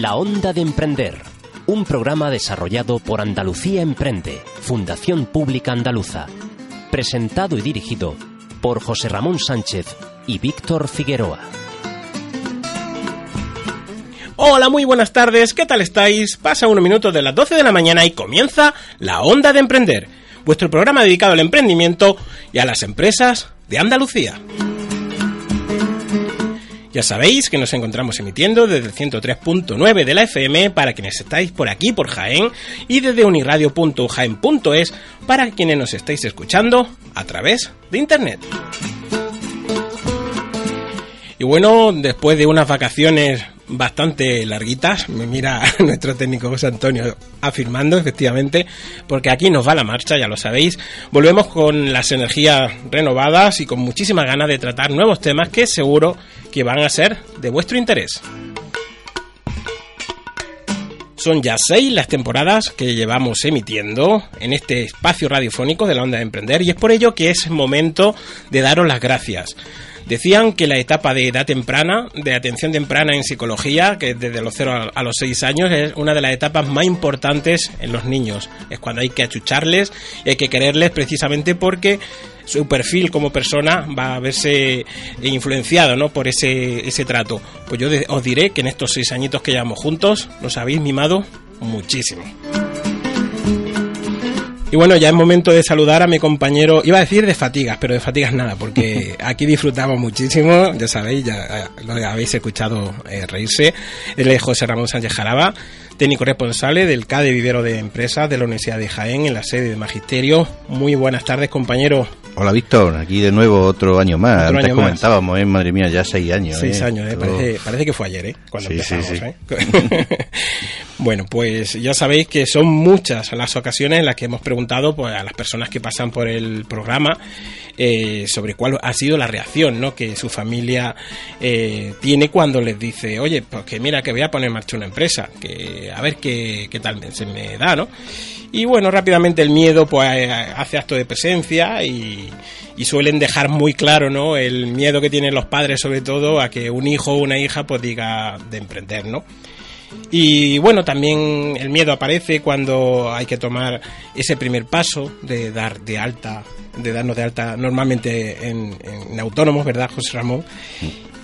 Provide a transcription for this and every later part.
La Onda de Emprender, un programa desarrollado por Andalucía Emprende, Fundación Pública Andaluza, presentado y dirigido por José Ramón Sánchez y Víctor Figueroa. Hola, muy buenas tardes, ¿qué tal estáis? Pasa unos minutos de las 12 de la mañana y comienza La Onda de Emprender, vuestro programa dedicado al emprendimiento y a las empresas de Andalucía. Ya sabéis que nos encontramos emitiendo desde el 103.9 de la FM para quienes estáis por aquí, por Jaén, y desde uniradio.jaén.es para quienes nos estáis escuchando a través de Internet. Y bueno, después de unas vacaciones bastante larguitas, me mira nuestro técnico José Antonio afirmando efectivamente, porque aquí nos va la marcha, ya lo sabéis. Volvemos con las energías renovadas y con muchísimas ganas de tratar nuevos temas que seguro que van a ser de vuestro interés. Son ya seis las temporadas que llevamos emitiendo en este espacio radiofónico de la onda de emprender y es por ello que es momento de daros las gracias. Decían que la etapa de edad temprana, de atención temprana en psicología, que desde los 0 a los 6 años es una de las etapas más importantes en los niños. Es cuando hay que achucharles y hay que quererles precisamente porque su perfil como persona va a verse influenciado ¿no? por ese, ese trato. Pues yo os diré que en estos seis añitos que llevamos juntos nos habéis mimado muchísimo. Y bueno, ya es momento de saludar a mi compañero, iba a decir de fatigas, pero de fatigas nada, porque aquí disfrutamos muchísimo, ya sabéis, ya lo habéis escuchado eh, reírse. Él es José Ramón Sánchez Jaraba, técnico responsable del CADE Vivero de Empresas de la Universidad de Jaén en la sede de Magisterio. Muy buenas tardes, compañero. Hola Víctor, aquí de nuevo otro año más. Antes comentábamos, ¿eh? madre mía, ya seis años. Seis ¿eh? años, ¿eh? parece, parece, que fue ayer, ¿eh? cuando empezamos. ¿eh? bueno, pues ya sabéis que son muchas las ocasiones en las que hemos preguntado pues, a las personas que pasan por el programa eh, sobre cuál ha sido la reacción ¿no? que su familia eh, tiene cuando les dice, oye, pues que mira que voy a poner en marcha una empresa, que a ver qué, qué tal se me da, ¿no? Y bueno, rápidamente el miedo pues eh, hace acto de presencia y, suelen dejar muy claro, ¿no? El miedo que tienen los padres, sobre todo, a que un hijo o una hija pues diga de emprender, ¿no? Y bueno, también el miedo aparece cuando hay que tomar ese primer paso de dar de alta, de darnos de alta normalmente en, en autónomos, ¿verdad, José Ramón?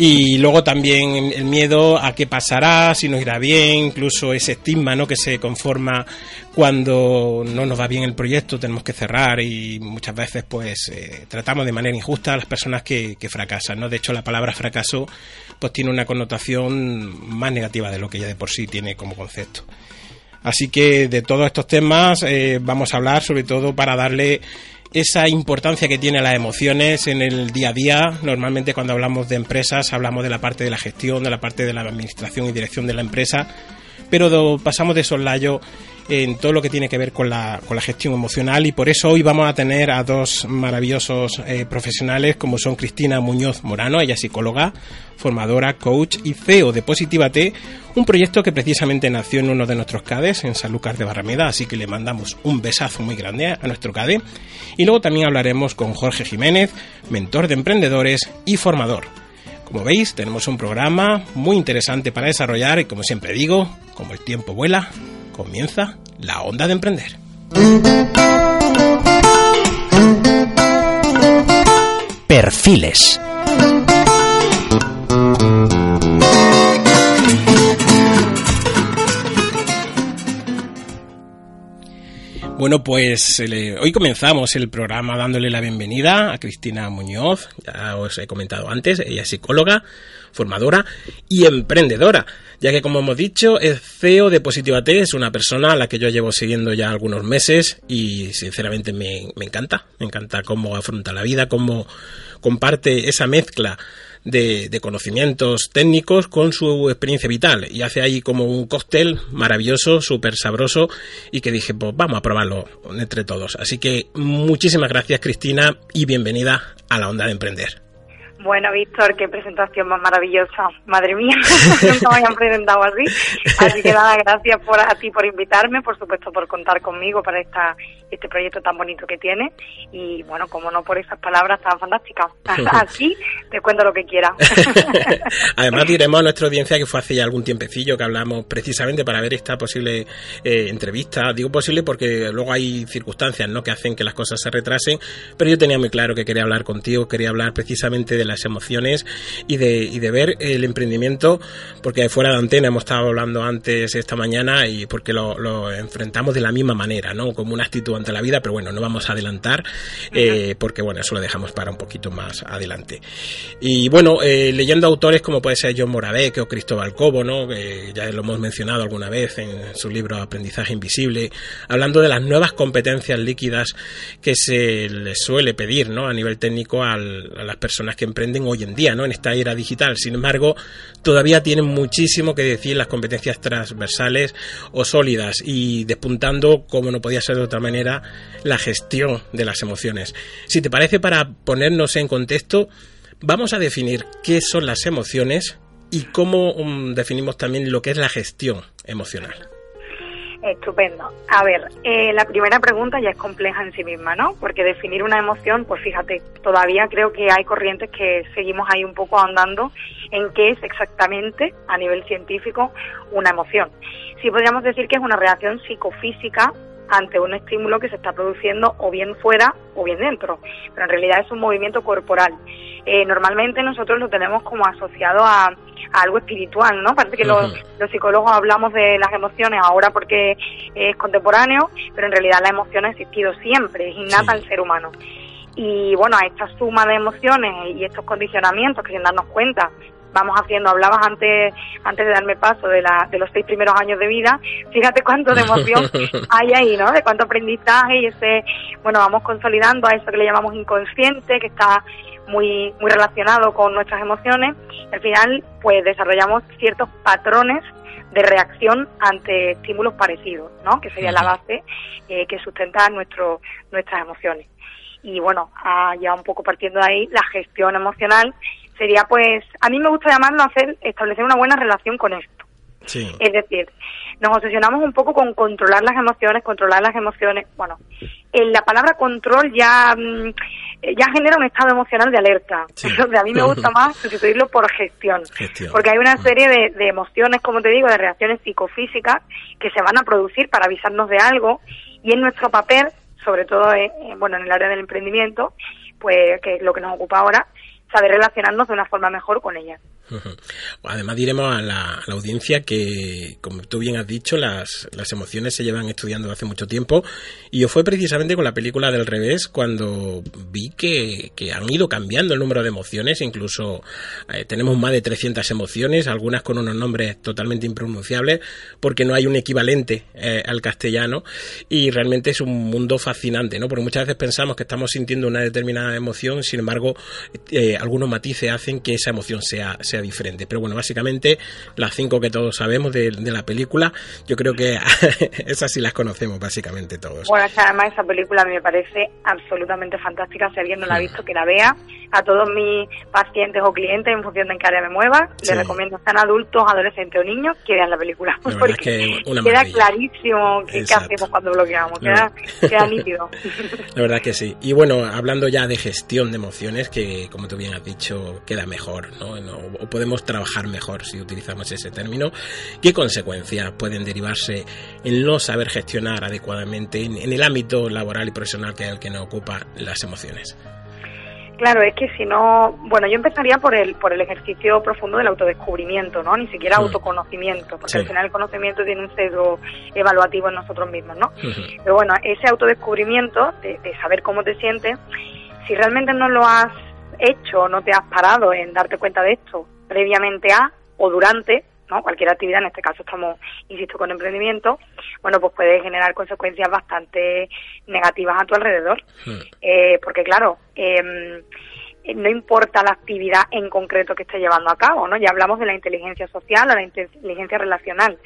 Y luego también el miedo a qué pasará, si nos irá bien, incluso ese estigma ¿no? que se conforma cuando no nos va bien el proyecto, tenemos que cerrar y muchas veces pues eh, tratamos de manera injusta a las personas que, fracasan. ¿no? De hecho, la palabra fracaso pues tiene una connotación más negativa de lo que ya de por sí tiene como concepto. Así que de todos estos temas eh, vamos a hablar sobre todo para darle esa importancia que tiene las emociones en el día a día. Normalmente cuando hablamos de empresas hablamos de la parte de la gestión, de la parte de la administración y dirección de la empresa, pero pasamos de soslayo en todo lo que tiene que ver con la, con la gestión emocional y por eso hoy vamos a tener a dos maravillosos eh, profesionales como son Cristina Muñoz Morano, ella es psicóloga, formadora, coach y CEO de Positiva T, un proyecto que precisamente nació en uno de nuestros CADES, en Sanlúcar de Barrameda, así que le mandamos un besazo muy grande a nuestro CADE. Y luego también hablaremos con Jorge Jiménez, mentor de emprendedores y formador. Como veis, tenemos un programa muy interesante para desarrollar y como siempre digo, como el tiempo vuela, comienza la onda de emprender. Perfiles. Bueno, pues hoy comenzamos el programa dándole la bienvenida a Cristina Muñoz, ya os he comentado antes, ella es psicóloga, formadora y emprendedora, ya que como hemos dicho es CEO de Positiva T, es una persona a la que yo llevo siguiendo ya algunos meses y sinceramente me, me encanta, me encanta cómo afronta la vida, cómo comparte esa mezcla de, conocimientos técnicos con su experiencia vital y hace ahí como un cóctel maravilloso, súper sabroso y que dije, pues vamos a probarlo entre todos. Así que muchísimas gracias Cristina y bienvenida a la onda de emprender. Bueno, Víctor, qué presentación más maravillosa. Madre mía, nunca me habían presentado así. Así que nada, gracias por, a ti por invitarme, por supuesto por contar conmigo para esta, este proyecto tan bonito que tiene. Y bueno, como no por esas palabras tan fantásticas. Así te cuento lo que quiera. Además diremos a nuestra audiencia que fue hace ya algún tiempecillo que hablamos precisamente para ver esta posible eh, entrevista. Digo posible porque luego hay circunstancias ¿no? que hacen que las cosas se retrasen, pero yo tenía muy claro que quería hablar contigo, quería hablar precisamente de las emociones y de, y de ver el emprendimiento, porque fuera de antena hemos estado hablando antes esta mañana y porque lo, enfrentamos de la misma manera, ¿no? Como una actitud ante la vida, pero bueno, no vamos a adelantar, eh, porque bueno, eso lo dejamos para un poquito más adelante. Y bueno, eh, leyendo autores como puede ser John Moravec o Cristóbal Cobo, ¿no? ya lo hemos mencionado alguna vez en su libro Aprendizaje Invisible, hablando de las nuevas competencias líquidas que se les suele pedir, ¿no? A nivel técnico a las personas que emprenden hoy en día, ¿no? En esta era digital. Sin embargo, todavía tienen muchísimo que decir las competencias transversales o sólidas y despuntando, como no podía ser de otra manera, la gestión de las emociones. Si te parece, para ponernos en contexto, vamos a definir qué son las emociones y cómo um, definimos también lo que es la gestión emocional. Estupendo. A ver, eh, la primera pregunta ya es compleja en sí misma, ¿no? Porque definir una emoción, pues fíjate, todavía creo que hay corrientes que seguimos ahí un poco andando en qué es exactamente, a nivel científico, una emoción. Sí podríamos decir que es una reacción psicofísica ante un estímulo que se está produciendo o bien fuera o bien dentro, pero en realidad es un movimiento corporal. Eh, normalmente nosotros lo tenemos como asociado a, algo espiritual, ¿no? Parece que los, psicólogos hablamos de las emociones ahora porque es contemporáneo, pero en realidad la emoción ha existido siempre, es innata al ser humano. Y bueno, a esta suma de emociones y estos condicionamientos que sin darnos cuenta vamos haciendo, hablabas antes antes de darme paso de, la, de los seis primeros años de vida, fíjate cuánto de emoción hay ahí, ¿no? De cuánto aprendizaje y ese, bueno, vamos consolidando a eso que le llamamos inconsciente, que está muy, muy relacionado con nuestras emociones. Al final, pues desarrollamos ciertos patrones de reacción ante estímulos parecidos, ¿no? Que sería la base eh, que sustenta nuestro, nuestras emociones. Y bueno, ah, ya un poco partiendo de ahí, la gestión emocional sería pues, a mí me gusta llamarlo hacer, establecer una buena relación con esto. Es decir, nos obsesionamos un poco con controlar las emociones, controlar las emociones. Bueno, en la palabra control ya, mm, ya genera un estado emocional de alerta. a mí me gusta más sustituirlo por gestión, Porque hay una mm. serie de, de emociones, como te digo, de reacciones psicofísicas que se van a producir para avisarnos de algo y en nuestro papel, sobre todo en, bueno, en el área del emprendimiento, pues que es lo que nos ocupa ahora, saber relacionarnos de una forma mejor con ellas. Además diremos a la, audiencia que, como tú bien has dicho, las, las, emociones se llevan estudiando hace mucho tiempo y yo fue precisamente con la película del revés cuando vi que, han ido cambiando el número de emociones, incluso eh, tenemos más de 300 emociones, algunas con unos nombres totalmente impronunciables porque no hay un equivalente eh, al castellano y realmente es un mundo fascinante, ¿no? Porque muchas veces pensamos que estamos sintiendo una determinada emoción, sin embargo, eh, algunos matices hacen que esa emoción sea diferente. Pero bueno, básicamente las cinco que todos sabemos de, la película, yo creo que esas sí las conocemos básicamente todos. Bueno, además esa película me parece absolutamente fantástica. Si alguien no la ha visto, que la vea. A todos mis pacientes o clientes, en función de en qué área me mueva, les recomiendo, sean adultos, adolescentes o niños, que vean la película. porque queda clarísimo qué, hacemos cuando bloqueamos, queda, queda nítido. La verdad que sí. Y bueno, hablando ya de gestión de emociones, que como tú bien has dicho, queda mejor, ¿no? podemos trabajar mejor si utilizamos ese término. ¿Qué consecuencias pueden derivarse en no saber gestionar adecuadamente en, el ámbito laboral y profesional que es el que nos ocupa las emociones? Claro, es que si no, bueno, yo empezaría por el por el ejercicio profundo del autodescubrimiento, ¿no? Ni siquiera autoconocimiento, porque al final el conocimiento tiene un sesgo evaluativo en nosotros mismos, ¿no? Pero bueno, ese autodescubrimiento de, de saber cómo te sientes, si realmente no lo has hecho, no te has parado en darte cuenta de esto previamente a o durante, ¿no? Cualquier actividad, en este caso estamos, insisto, con emprendimiento, bueno, pues puede generar consecuencias bastante negativas a tu alrededor. Hmm. Eh, porque claro, em, no importa la actividad en concreto que esté llevando a cabo, ¿no? Ya hablamos de la inteligencia social o la inteligencia relacional.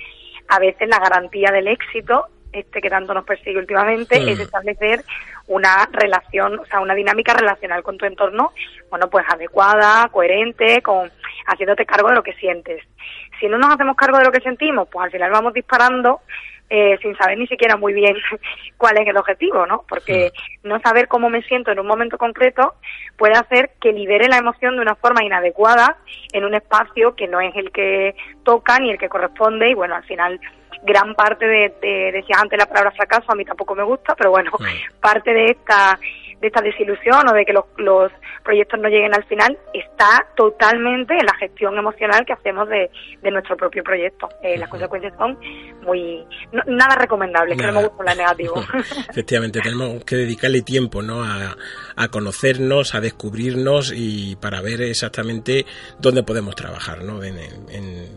A veces la garantía del éxito este que tanto nos persigue últimamente, es establecer una relación, o sea, una dinámica relacional con tu entorno, bueno, pues adecuada, coherente, con haciéndote cargo de lo que sientes. Si no nos hacemos cargo de lo que sentimos, pues al final vamos disparando eh, sin saber ni siquiera muy bien cuál es el objetivo, ¿no? Porque no saber cómo me siento en un momento concreto puede hacer que libere la emoción de una forma inadecuada en un espacio que no es el que toca ni el que corresponde y bueno, al final gran parte de, de decía antes la palabra fracaso, a mí tampoco me gusta, pero bueno, parte de esta de esta desilusión o de que los, los proyectos no lleguen al final está totalmente en la gestión emocional que hacemos de, de nuestro propio proyecto. Eh, las consecuencias son muy nada recomendables, que no me gusta la negativo. Efectivamente, tenemos que dedicarle tiempo ¿no? A, a, conocernos, a descubrirnos y para ver exactamente dónde podemos trabajar ¿no?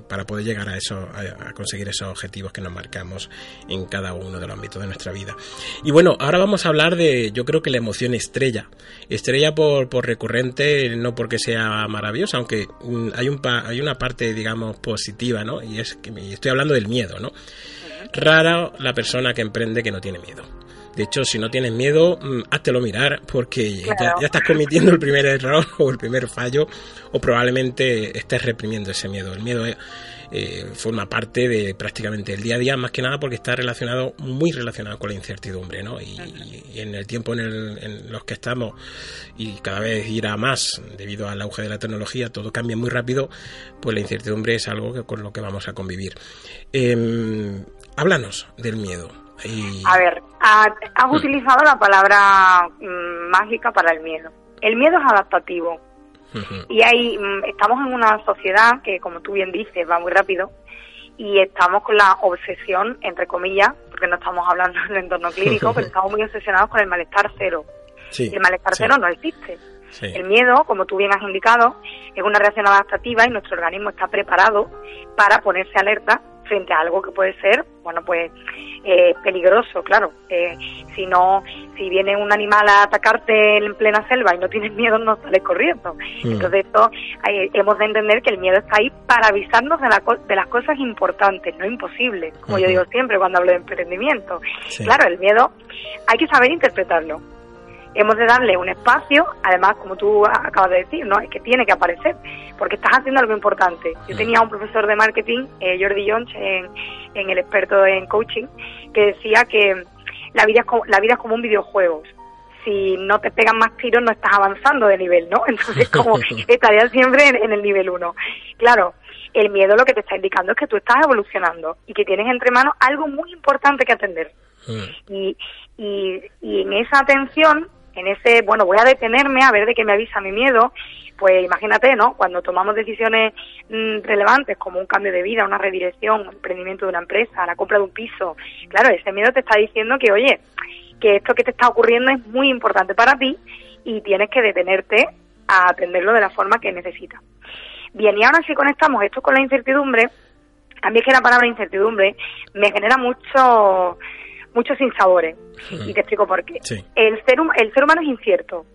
para poder llegar a, eso, a, a conseguir esos objetivos que nos marcamos en cada uno de los ámbitos de nuestra vida. Y bueno, ahora vamos a hablar de, yo creo que la emoción estrella. Estrella por, por recurrente, no porque sea maravillosa, aunque mm, hay, un hay una parte, digamos, positiva, ¿no? Y es que estoy hablando del miedo, ¿no? Rara la persona que emprende que no tiene miedo. De hecho, si no tienes miedo, mm, háztelo mirar porque ya, estás cometiendo el primer error o el primer fallo o probablemente estés reprimiendo ese miedo. El miedo es, eh, forma parte de prácticamente el día a día, más que nada porque está relacionado, muy relacionado con la incertidumbre, ¿no? Y, en el tiempo en, el, los que estamos, y cada vez irá más debido al auge de la tecnología, todo cambia muy rápido, pues la incertidumbre es algo que, con lo que vamos a convivir. Eh, háblanos del miedo. A ver, has utilizado la palabra mm, mágica para el miedo. El miedo es adaptativo y ahí mm, estamos en una sociedad que, como tú bien dices, va muy rápido y estamos con la obsesión, entre comillas, porque no estamos hablando del entorno clínico, pero estamos muy obsesionados con el malestar cero. el malestar cero no existe. El miedo, como tú bien has indicado, es una reacción adaptativa y nuestro organismo está preparado para ponerse alerta frente a algo que puede ser, bueno, pues eh, peligroso, claro. Eh, si no, si viene un animal a atacarte en plena selva y no tienes miedo, no sales corriendo. Mm. Entonces, esto hemos de entender que el miedo está ahí para avisarnos de, la, de las cosas importantes, no imposibles, como yo digo siempre cuando hablo de emprendimiento. Claro, el miedo hay que saber interpretarlo hemos de darle un espacio, además, como tú acabas de decir, ¿no? Es que tiene que aparecer, porque estás haciendo algo importante. Yo mm. tenía un profesor de marketing, eh, Jordi Jones, en, en, el experto en coaching, que decía que la vida es como, la vida es como un videojuego. Si no te pegan más tiros, no estás avanzando de nivel, ¿no? Entonces, como estarías siempre en, el nivel 1. Claro, el miedo lo que te está indicando es que tú estás evolucionando y que tienes entre manos algo muy importante que atender. Mm. Y, y, y en esa atención en ese, bueno, voy a detenerme a ver de qué me avisa mi miedo, pues imagínate, ¿no? Cuando tomamos decisiones mm, relevantes como un cambio de vida, una redirección, un emprendimiento de una empresa, la compra de un piso, claro, ese miedo te está diciendo que, oye, que esto que te está ocurriendo es muy importante para ti y tienes que detenerte a atenderlo de la forma que necesitas. Bien, y ahora si conectamos esto con la incertidumbre, a mí es que la palabra incertidumbre me genera mucho muchos sinsabores. Y te explico por qué. El, ser, el ser humano es incierto.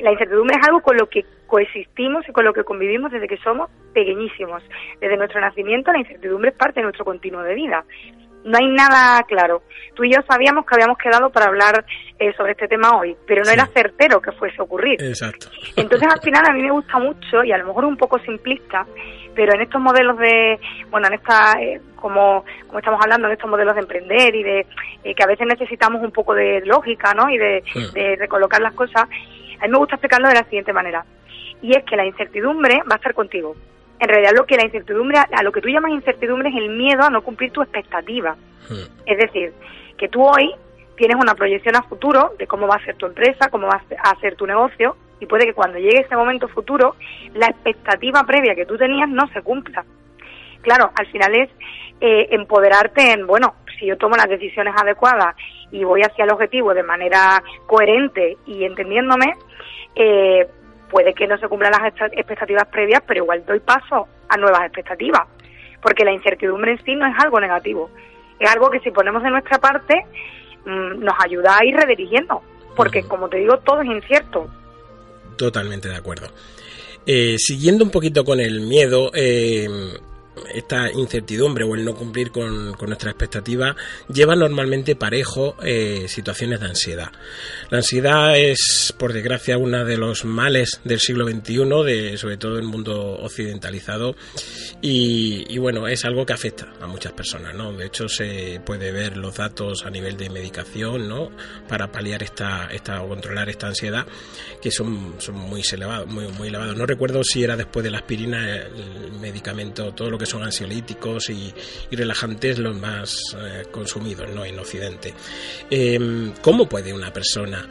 La incertidumbre es algo con lo que coexistimos y con lo que convivimos desde que somos pequeñísimos. Desde nuestro nacimiento la incertidumbre es parte de nuestro continuo de vida. No hay nada claro. Tú y yo sabíamos que habíamos quedado para hablar eh, sobre este tema hoy, pero no era certero que fuese a ocurrir. Exacto. Entonces al final a mí me gusta mucho y a lo mejor un poco simplista, pero en estos modelos de, bueno, en esta, eh, como, como estamos hablando, en estos modelos de emprender y de eh, que a veces necesitamos un poco de lógica, ¿no? Y de, de recolocar las cosas, a mí me gusta explicarlo de la siguiente manera. Y es que la incertidumbre va a estar contigo. En realidad lo que la incertidumbre, a lo que tú llamas incertidumbre es el miedo a no cumplir tu expectativa. Es decir, que tú hoy tienes una proyección a futuro de cómo va a ser tu empresa, cómo va a ser tu negocio, y puede que cuando llegue ese momento futuro, la expectativa previa que tú tenías no se cumpla. Claro, al final es eh, empoderarte en, bueno, si yo tomo las decisiones adecuadas y voy hacia el objetivo de manera coherente y entendiéndome, eh, puede que no se cumplan las expectativas previas, pero igual doy paso a nuevas expectativas, porque la incertidumbre en sí no es algo negativo, es algo que si ponemos de nuestra parte mm, nos ayuda a ir redirigiendo, porque como te digo, todo es incierto. Totalmente de acuerdo. Eh, siguiendo un poquito con el miedo, eh, esta incertidumbre o el no cumplir con, con nuestra expectativa lleva normalmente parejo eh, situaciones de ansiedad. La ansiedad es, por desgracia, uno de los males del siglo XXI, de, sobre todo en el mundo occidentalizado, y, bueno, es algo que afecta a muchas personas. De hecho, se puede ver los datos a nivel de medicación, ¿no? Para paliar esta, esta o controlar esta ansiedad, que son, son muy elevados, muy, muy elevados. No recuerdo si era después de la aspirina el medicamento, todo lo que son ansiolíticos y, relajantes los más eh, consumidos ¿no? en Occidente. Em, ¿Cómo puede una persona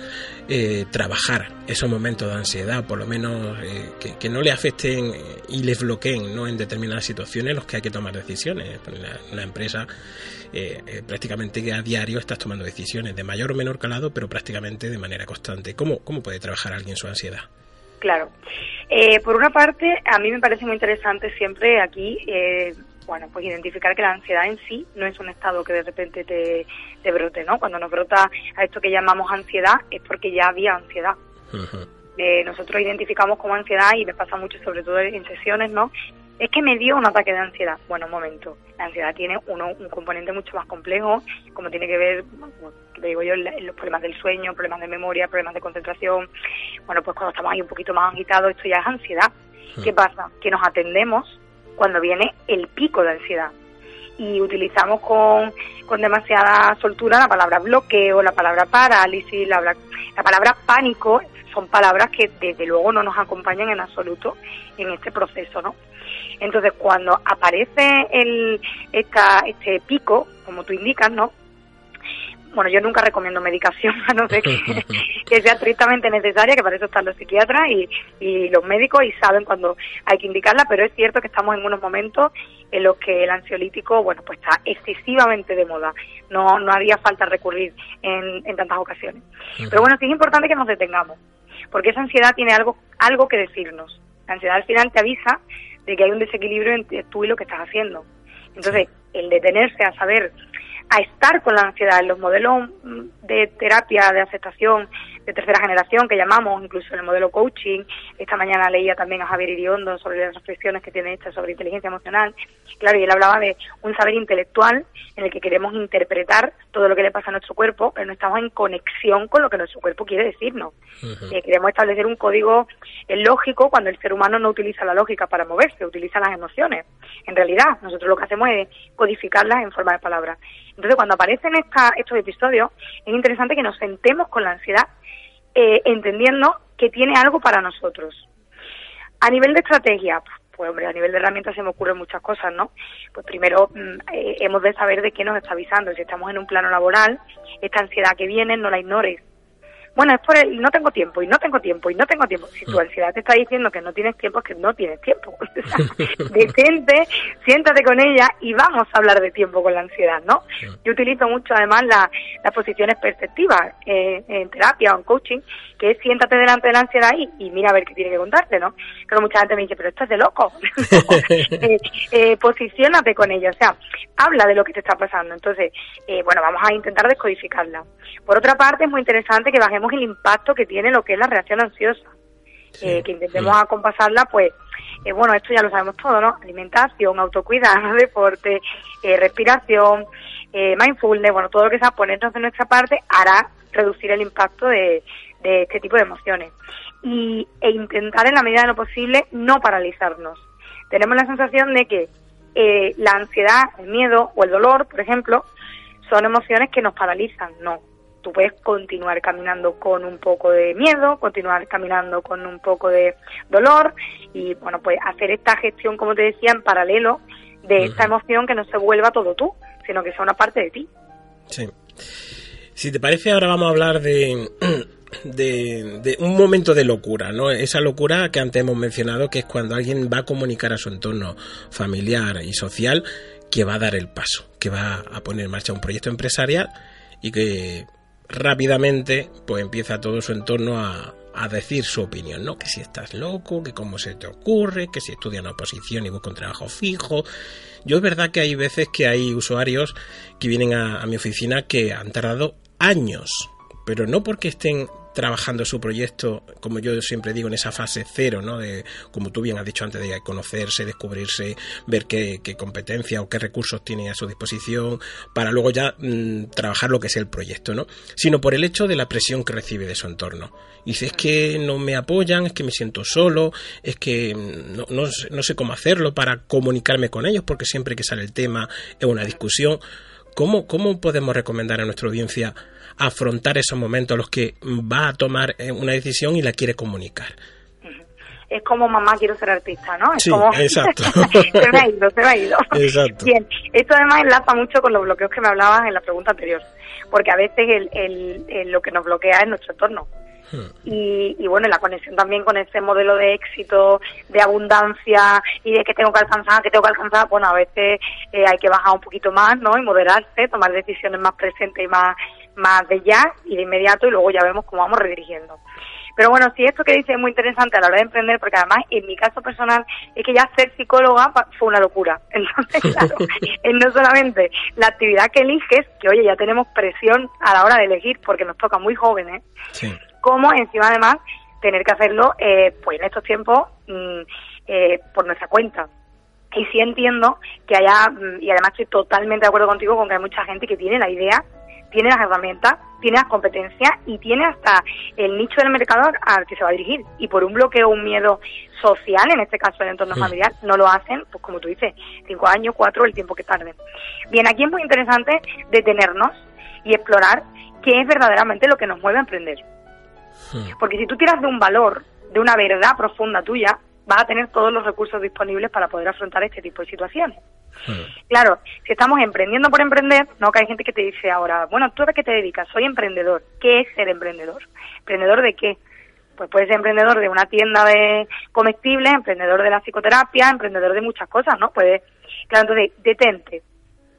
eh, trabajar esos momentos de ansiedad, por lo menos eh, que, no le afecten y les bloqueen ¿no? en determinadas situaciones en las que hay que tomar decisiones? En la, empresa prácticamente a diario estás tomando decisiones de mayor o menor calado, pero prácticamente de manera constante. ¿Cómo, cómo puede trabajar alguien su ansiedad? Claro. Eh, por una parte, a mí me parece muy interesante siempre aquí, eh, bueno, pues identificar que la ansiedad en sí no es un estado que de repente te, te brote, ¿no? Cuando nos brota a esto que llamamos ansiedad es porque ya había ansiedad. Eh, nosotros identificamos como ansiedad y me pasa mucho sobre todo en sesiones, ¿no? Es que me dio un ataque de ansiedad. Bueno, un momento. La ansiedad tiene uno, un componente mucho más complejo, como tiene que ver, te digo yo, los problemas del sueño, problemas de memoria, problemas de concentración. Bueno, pues cuando estamos ahí un poquito más agitados, esto ya es ansiedad. ¿Qué pasa? Que nos atendemos cuando viene el pico de ansiedad. Y utilizamos con, con demasiada soltura la palabra bloqueo, la palabra parálisis, la, la palabra pánico, son palabras que desde luego no nos acompañan en absoluto en este proceso, ¿no? Entonces, cuando aparece el, esta, este pico, como tú indicas, ¿no? bueno, yo nunca recomiendo medicación, a no ser que, sea estrictamente necesaria, que para eso están los psiquiatras y, y los médicos y saben cuando hay que indicarla, pero es cierto que estamos en unos momentos en los que el ansiolítico, bueno, pues está excesivamente de moda. No, no haría falta recurrir en, en tantas ocasiones. Pero bueno, sí es importante que nos detengamos, porque esa ansiedad tiene algo, algo que decirnos. La ansiedad al final te avisa de que hay un desequilibrio entre tú y lo que estás haciendo. Entonces, el detenerse a saber a estar con la ansiedad. En los modelos de terapia de aceptación de tercera generación que llamamos, incluso en el modelo coaching. Esta mañana leía también a Javier Iriondo sobre las reflexiones que tiene esta sobre inteligencia emocional. Claro, y él hablaba de un saber intelectual en el que queremos interpretar todo lo que le pasa a nuestro cuerpo, pero no estamos en conexión con lo que nuestro cuerpo quiere decirnos. Eh, queremos establecer un código lógico cuando el ser humano no utiliza la lógica para moverse, utiliza las emociones. En realidad, nosotros lo que hacemos es codificarlas en forma de palabras. Entonces, cuando aparecen esta, estos episodios, es interesante que nos sentemos con la ansiedad eh, entendiendo que tiene algo para nosotros. A nivel de estrategia, pues hombre, a nivel de herramientas se me ocurren muchas cosas, ¿no? Pues primero mm, eh, hemos de saber de qué nos está avisando. Si estamos en un plano laboral, esta ansiedad que viene no la ignores bueno, es por el no tengo tiempo y no tengo tiempo y no tengo tiempo. Si tu mm. ansiedad te está diciendo que no tienes tiempo, es que no tienes tiempo. Detente, siéntate con ella y vamos a hablar de tiempo con la ansiedad, ¿no? Yo utilizo mucho además la, las posiciones perspectivas eh, en terapia o en coaching, que es siéntate delante de la ansiedad y, y, mira a ver qué tiene que contarte, ¿no? Pero mucha gente me dice, pero esto es de loco. eh, eh, posiciónate con ella, o sea, habla de lo que te está pasando. Entonces, eh, bueno, vamos a intentar descodificarla. Por otra parte, es muy interesante que bajemos el impacto que tiene lo que es la reacción ansiosa. Eh, que intentemos acompasarla, pues, eh, bueno, esto ya lo sabemos todo, ¿no? Alimentación, autocuidado, deporte, eh, respiración, mindfulness, bueno, todo lo que sea ponernos de nuestra parte hará reducir el impacto de, de este tipo de emociones. Y, e intentar en la medida de lo posible no paralizarnos. Tenemos la sensación de que la ansiedad, el miedo o el dolor, por ejemplo, son emociones que nos paralizan. No, tú puedes continuar caminando con un poco de miedo, continuar caminando con un poco de dolor y, bueno, pues hacer esta gestión, como te decía, en paralelo de esta emoción que no se vuelva todo tú, sino que sea una parte de ti. Sí. Si te parece, ahora vamos a hablar de, de, de, un momento de locura, ¿no? Esa locura que antes hemos mencionado, que es cuando alguien va a comunicar a su entorno familiar y social que va a dar el paso, que va a poner en marcha un proyecto empresarial y que rápidamente pues empieza todo su entorno a, decir su opinión, ¿no? Que si estás loco, que cómo se te ocurre, que si estudia una oposición y busca un trabajo fijo. Yo es verdad que hay veces que hay usuarios que vienen a, mi oficina que han tardado años, pero no porque estén trabajando su proyecto, como yo siempre digo, en esa fase cero, ¿no? De, como tú bien has dicho antes, de conocerse, descubrirse, ver qué, competencia o qué recursos tiene a su disposición, para luego ya mm, trabajar lo que es el proyecto, ¿no? Sino por el hecho de la presión que recibe de su entorno. Y dice, es que no me apoyan, es que me siento solo, es que mm, no, no, no sé cómo hacerlo para comunicarme con ellos, porque siempre que sale el tema es una discusión. ¿Cómo, ¿Cómo podemos recomendar a nuestra audiencia afrontar esos momentos los que va a tomar eh, una decisión y la quiere comunicar? es como mamá quiero ser artista, ¿no? sí, exacto. se me ha ido, se me ha ido. Exacto. Bien, esto además enlaza mucho con los bloqueos que me hablabas en la pregunta anterior, porque a veces el, lo que nos bloquea es nuestro entorno. Hmm. Y, y, bueno, la conexión también con ese modelo de éxito, de abundancia y de que tengo que alcanzar, que tengo que alcanzar, bueno, a veces eh, hay que bajar un poquito más, ¿no? Y moderarse, tomar decisiones más presentes y más, más de ya y de inmediato y luego ya vemos cómo vamos redirigiendo. Pero bueno, sí, esto que dice es muy interesante a la hora de emprender, porque además, en mi caso personal, es que ya ser psicóloga fue una locura. Entonces, claro, es no solamente la actividad que eliges, que oye, ya tenemos presión a la hora de elegir, porque nos toca muy jóvenes, sí como encima además tener que hacerlo eh, pues en estos tiempos mm, eh, por nuestra cuenta. Y sí entiendo que haya, mm, y además estoy totalmente de acuerdo contigo con que hay mucha gente que tiene la idea, tiene las herramientas, tiene las competencias y tiene hasta el nicho del mercado al que se va a dirigir. Y por un bloqueo, un miedo social, en este caso el entorno familiar, no lo hacen, pues como tú dices, cinco años, cuatro, el tiempo que tarden. Bien, aquí es muy interesante detenernos y explorar qué es verdaderamente lo que nos mueve a emprender. Porque si tú tiras de un valor, de una verdad profunda tuya, vas a tener todos los recursos disponibles para poder afrontar este tipo de situaciones. Claro, si estamos emprendiendo por emprender, no que hay gente que te dice ahora, bueno, ¿tú a qué te dedicas? Soy emprendedor. ¿Qué es ser emprendedor? ¿Emprendedor de qué? Pues puedes ser emprendedor de una tienda de comestibles, emprendedor de la psicoterapia, emprendedor de muchas cosas, ¿no? Puedes, claro, entonces detente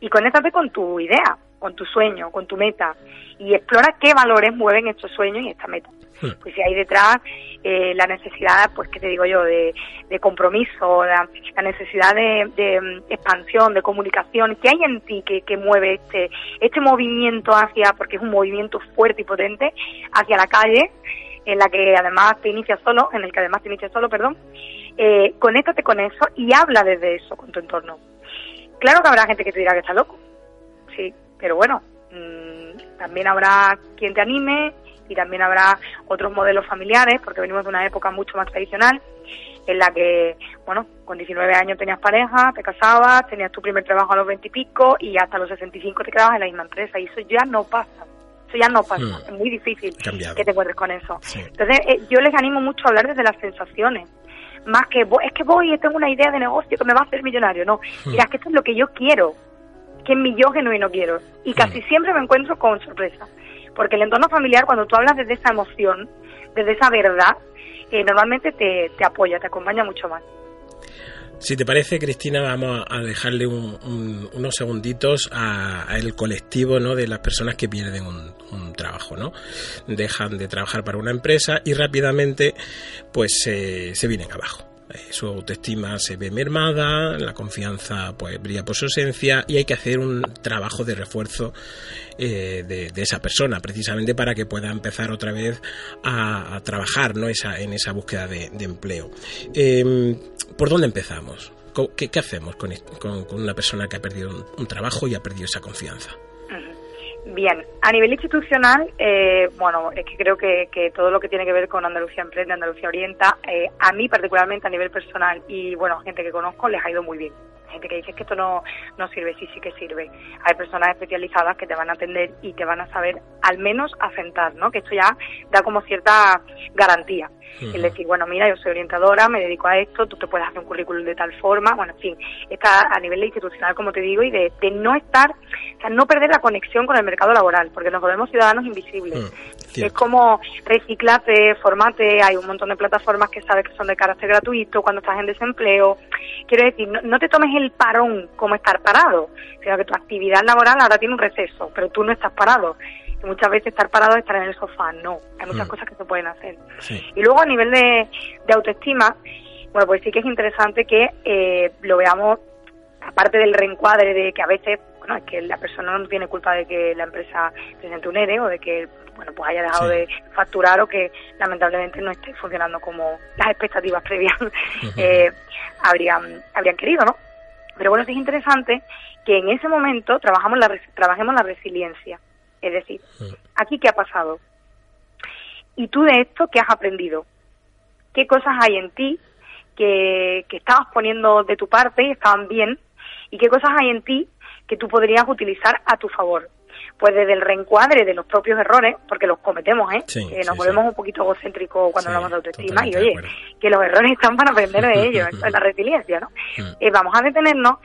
y conéctate con tu idea, con tu sueño, con tu meta y explora qué valores mueven estos sueños y esta meta. Pues si hay detrás eh, la necesidad, pues que te digo yo, de, compromiso, la, necesidad de, mm, expansión, de comunicación, ¿qué hay en ti que, que mueve este, este movimiento hacia, porque es un movimiento fuerte y potente, hacia la calle, en la que además te inicia solo, en el que además te inicia solo, perdón, eh, conéctate con eso y habla desde eso con tu entorno. Claro que habrá gente que te dirá que está loco, sí, pero bueno, mm, también habrá quien te anime, y también habrá otros modelos familiares, porque venimos de una época mucho más tradicional, en la que, bueno, con 19 años tenías pareja, te casabas, tenías tu primer trabajo a los 20 y pico y hasta los 65 te quedabas en la misma empresa y eso ya no pasa. Eso ya no pasa. Hmm. Es muy difícil que te encuentres con eso. Entonces, eh, yo les animo mucho a hablar desde las sensaciones. Más que, es que voy y tengo una idea de negocio que me va a hacer millonario. No, hmm. mira, es que esto es lo que yo quiero, que es mi yo genuino quiero. Y hmm. casi siempre me encuentro con sorpresa. Porque el entorno familiar, cuando tú hablas desde esa emoción, desde esa verdad, eh, normalmente te, apoya, te acompaña mucho más. Si te parece, Cristina, vamos a dejarle unos segunditos al colectivo ¿no? de las personas que pierden un, trabajo, ¿no? Dejan de trabajar para una empresa y rápidamente pues se vienen abajo. Eh, su autoestima se ve mermada, la confianza pues brilla por su ausencia y hay que hacer un trabajo de refuerzo eh, de, esa persona precisamente para que pueda empezar otra vez a, trabajar ¿no? esa, en esa búsqueda de, empleo. Em, ¿Por dónde empezamos? ¿Qué, hacemos con, una persona que ha perdido un trabajo y ha perdido esa confianza? Bien, a nivel institucional, eh, bueno, es que creo que, todo lo que tiene que ver con Andalucía Emprende, Andalucía Orienta, eh, a mí particularmente a nivel personal y, bueno, gente que conozco, les ha ido muy bien gente que dice que esto no, no sirve, sí, sí que sirve. Hay personas especializadas que te van a atender y te van a saber al menos asentar, ¿no? Que esto ya da como cierta garantía. Es decir, bueno, mira, yo soy orientadora, me dedico a esto, tú te puedes hacer un currículum de tal forma, bueno, en fin, está a nivel institucional, como te digo, y de, no estar, o sea, no perder la conexión con el mercado laboral, porque nos volvemos ciudadanos invisibles. es como reciclate, formate, hay un montón de plataformas que sabes que son de carácter gratuito cuando estás en desempleo. Quiero decir, no, no te tomes el parón como estar parado, sino que tu actividad laboral ahora tiene un receso, pero tú no estás parado. Muchas veces estar parado es estar en el sofá, no. Hay muchas mm. cosas que se pueden hacer. Y luego a nivel de, autoestima, bueno, pues sí que es interesante que eh, lo veamos, aparte del reencuadre de que a veces, bueno, es que la persona no tiene culpa de que la empresa presente un ERE o de que bueno, pues haya dejado de facturar o que lamentablemente no esté funcionando como las expectativas previas eh, habrían, habrían querido, ¿no? Pero bueno, es interesante que en ese momento trabajamos la, trabajemos la resiliencia. Es decir, aquí qué ha pasado. Y tú de esto, ¿qué has aprendido? ¿Qué cosas hay en ti que, que estabas poniendo de tu parte y estaban bien? ¿Y qué cosas hay en ti que tú podrías utilizar a tu favor? pues desde el reencuadre de los propios errores, porque los cometemos, ¿eh? que nos volvemos un poquito egocéntricos cuando hablamos de autoestima, y oye, que los errores están para aprender de ellos, es la resiliencia, ¿no? Mm. Eh, vamos a detenernos,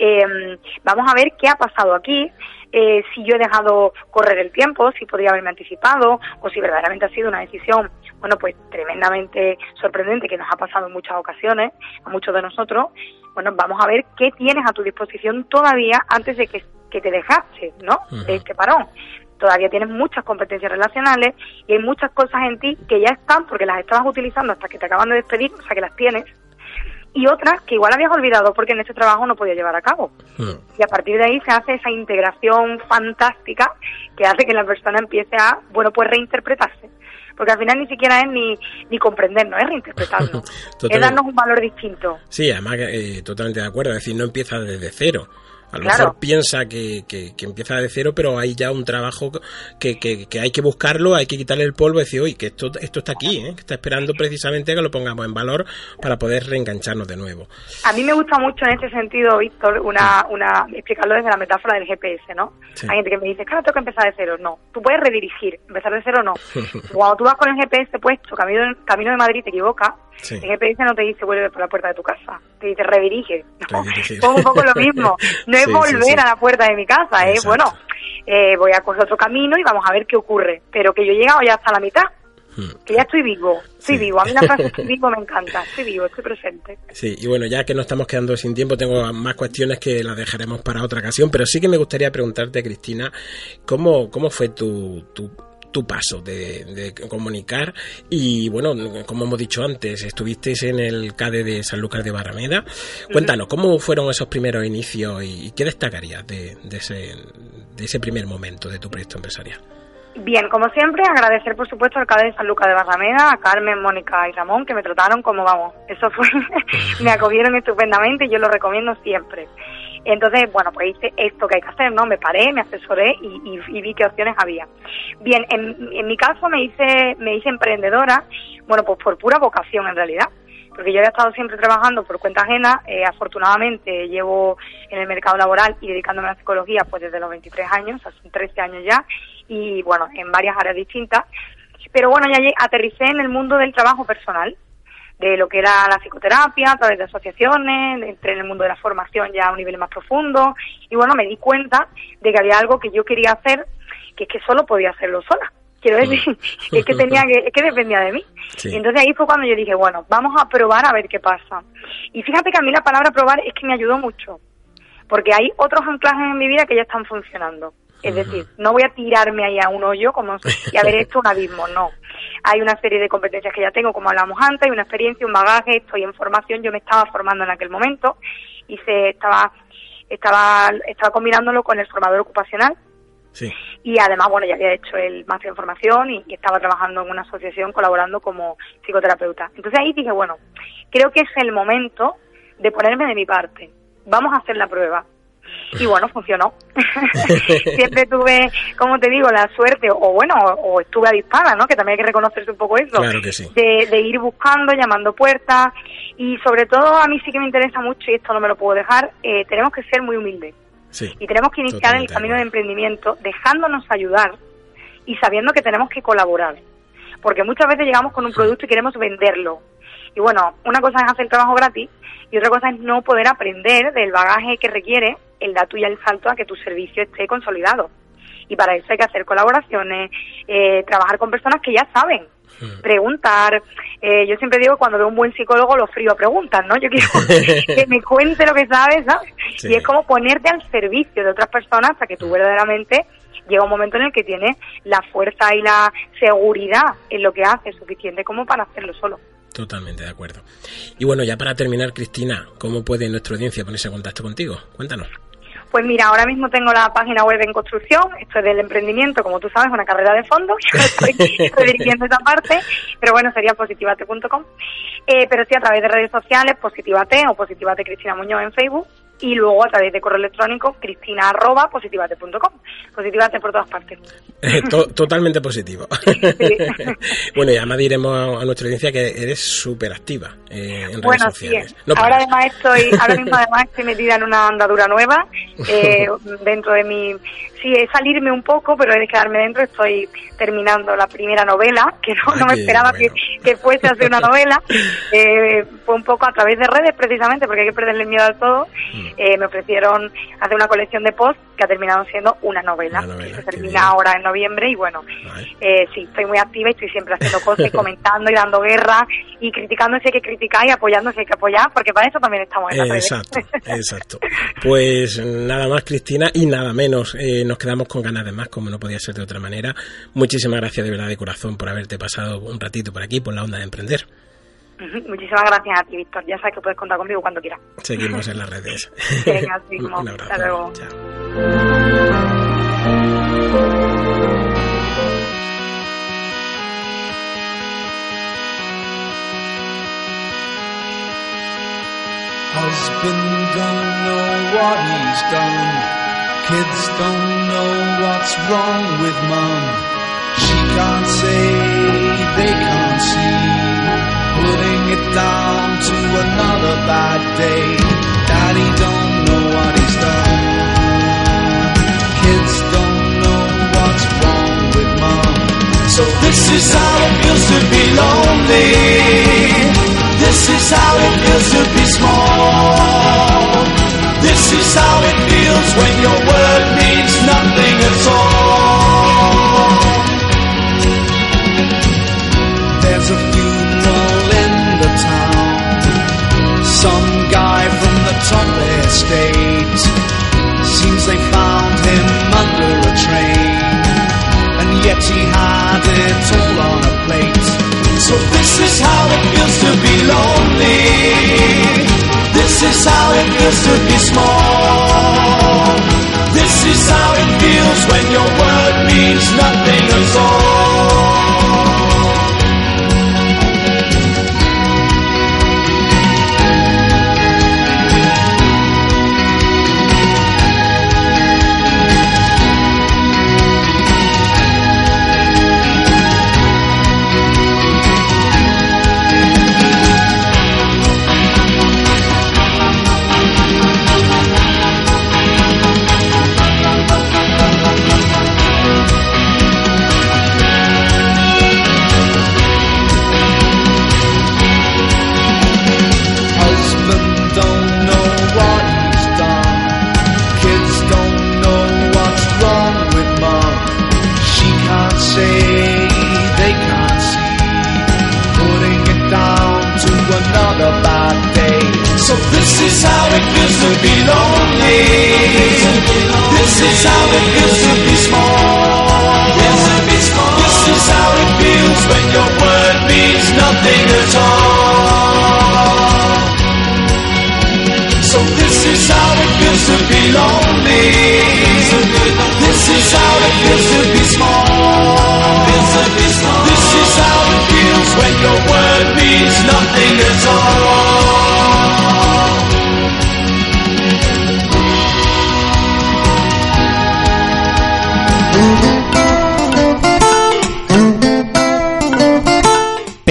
eh, vamos a ver qué ha pasado aquí, eh, si yo he dejado correr el tiempo, si podría haberme anticipado, o si verdaderamente ha sido una decisión, bueno, pues tremendamente sorprendente que nos ha pasado en muchas ocasiones, a muchos de nosotros. Bueno, vamos a ver qué tienes a tu disposición todavía antes de que que te dejaste, ¿no? De este parón. Todavía tienes muchas competencias relacionales y hay muchas cosas en ti que ya están porque las estabas utilizando hasta que te acaban de despedir, o sea que las tienes, y otras que igual habías olvidado porque en ese trabajo no podía llevar a cabo. Y a partir de ahí se hace esa integración fantástica que hace que la persona empiece a, bueno, pues reinterpretarse. Porque al final ni siquiera es ni, ni comprendernos, es reinterpretarnos. es darnos un valor distinto. Sí, además, eh, totalmente de acuerdo. Es decir, no empieza desde cero. A lo mejor piensa que, que, empieza de cero, pero hay ya un trabajo que, que, hay que buscarlo, hay que quitarle el polvo y decir, oye, que esto, esto está aquí, ¿eh? que está esperando precisamente que lo pongamos en valor para poder reengancharnos de nuevo. A mí me gusta mucho en este sentido, Víctor, una, una, explicarlo desde la metáfora del GPS, ¿no? Hay gente que me dice, claro, tengo que empezar de cero. No, tú puedes redirigir, empezar de cero no. Cuando tú vas con el GPS puesto, camino, camino de Madrid, te equivocas, el GPS no te dice vuelve por la puerta de tu casa, te dice redirige. ¿no? un poco lo mismo. No es volver a la puerta de mi casa, ¿eh? Bueno, eh, voy a coger otro camino y vamos a ver qué ocurre. Pero que yo he llegado ya hasta la mitad. Hmm. Que ya estoy vivo, estoy vivo. A mí la frase estoy vivo me encanta. Estoy vivo, estoy presente. Sí, y bueno, ya que nos estamos quedando sin tiempo, tengo más cuestiones que las dejaremos para otra ocasión. Pero sí que me gustaría preguntarte, Cristina, ¿cómo, cómo fue tu, tu tu paso de, comunicar y bueno, como hemos dicho antes, estuvisteis en el CADE de San Lucas de Barrameda. Cuéntanos, ¿cómo fueron esos primeros inicios y qué destacarías de, ese, de ese primer momento de tu proyecto empresarial? Bien, como siempre, agradecer por supuesto al CADE de San Lucas de Barrameda, a Carmen, Mónica y Ramón, que me trataron como vamos. Eso fue, me acogieron estupendamente y yo lo recomiendo siempre. Entonces, bueno, pues hice esto que hay que hacer, ¿no? Me paré, me asesoré y, vi qué opciones había. Bien, en, mi caso me hice, me hice emprendedora, bueno, pues por pura vocación en realidad porque yo había estado siempre trabajando por cuenta ajena, eh, afortunadamente llevo en el mercado laboral y dedicándome a la psicología pues desde los 23 años, hace 13 años ya, y bueno, en varias áreas distintas, pero bueno, ya aterricé en el mundo del trabajo personal, de lo que era la psicoterapia a través de asociaciones, entré en el mundo de la formación ya a un nivel más profundo y bueno, me di cuenta de que había algo que yo quería hacer que es que solo podía hacerlo sola. Quiero decir, es que tenía que, es que dependía de mí. Y entonces ahí fue cuando yo dije, bueno, vamos a probar a ver qué pasa. Y fíjate que a mí la palabra probar es que me ayudó mucho, porque hay otros anclajes en mi vida que ya están funcionando. Es decir, no voy a tirarme ahí a un hoyo como y haber hecho un abismo, no hay una serie de competencias que ya tengo, como hablamos antes, hay una experiencia, un bagaje, estoy en formación, yo me estaba formando en aquel momento y se estaba estaba estaba combinándolo con el formador ocupacional Sí. Y además, bueno, ya había hecho el máster en formación y, estaba trabajando en una asociación colaborando como psicoterapeuta. Entonces ahí dije, bueno, creo que es el momento de ponerme de mi parte. Vamos a hacer la prueba y bueno, funcionó. Siempre tuve, como te digo, la suerte, o bueno, o, estuve avispada, ¿no? Que también hay que reconocerse un poco eso, de, ir buscando, llamando puertas, y sobre todo a mí sí que me interesa mucho, y esto no me lo puedo dejar, eh, tenemos que ser muy humildes. y tenemos que iniciar el camino de emprendimiento dejándonos ayudar y sabiendo que tenemos que colaborar. Porque muchas veces llegamos con un producto y queremos venderlo. Y bueno, una cosa es hacer el trabajo gratis y otra cosa es no poder aprender del bagaje que requiere el da tuya el salto a que tu servicio esté consolidado. Y para eso hay que hacer colaboraciones, eh, trabajar con personas que ya saben, hmm. preguntar. Eh, yo siempre digo, cuando veo un buen psicólogo, lo frío a preguntas, ¿no? Yo quiero que me cuente lo que sabe, ¿sabes? Y es como ponerte al servicio de otras personas hasta que tú hmm. verdaderamente llega un momento en el que tienes la fuerza y la seguridad en lo que haces suficiente como para hacerlo solo. Totalmente de acuerdo. Y bueno, ya para terminar, Cristina, ¿cómo puede nuestra audiencia ponerse en contacto contigo? Cuéntanos. Pues mira, ahora mismo tengo la página web en construcción, esto es del emprendimiento, como tú sabes, una carrera de fondo, estoy redirigiendo esa parte, pero bueno, sería positivate.com. Eh, pero sí a través de redes sociales, Positivate o Positivate Cristina Muñoz en Facebook, y luego a través de correo electrónico cristina arroba positivate.com. Positivate por todas partes. Eh, totalmente positivo. bueno, y además diremos a nuestra audiencia que eres súper activa eh, en redes sociales. Sí. ahora además estoy, ahora mismo además estoy metida en una andadura nueva eh, dentro de mi sí, es salirme un poco, pero es quedarme dentro. Estoy terminando la primera novela, que no, me esperaba que, que, fuese a ser una novela. Eh, fue un poco a través de redes, precisamente, porque hay que perderle miedo al todo. Mm. Eh, me ofrecieron hacer una colección de posts que ha terminado siendo una novela. que se termina ahora en noviembre y bueno, eh, sí, estoy muy activa y estoy siempre haciendo cosas y comentando y dando guerra y criticando si hay que criticar y apoyando si hay que apoyar, porque para eso también estamos en la Exacto, exacto. Pues nada más, Cristina, y nada menos. Eh, nos quedamos con ganas de más, como no podía ser de otra manera. Muchísimas gracias de verdad de corazón por haberte pasado un ratito por aquí, por la onda de emprender. Muchísimas gracias a ti, Víctor. Ya sabes que puedes contar conmigo cuando quieras. Seguimos en las redes. Venga, un abrazo. Hasta luego. Chao. Husband don't know what he's done. Kids don't know what's wrong with mom. She can't say, they can't. Putting it down to another bad day. Daddy don't know what he's done. Kids don't know what's wrong with mom. So this is how it feels to be lonely. This is how it feels to be small. This is how it feels when your word means nothing at all. All on a plate. So this is how it feels to be lonely. This is how it feels to be small. This is how it feels when your word means nothing at all.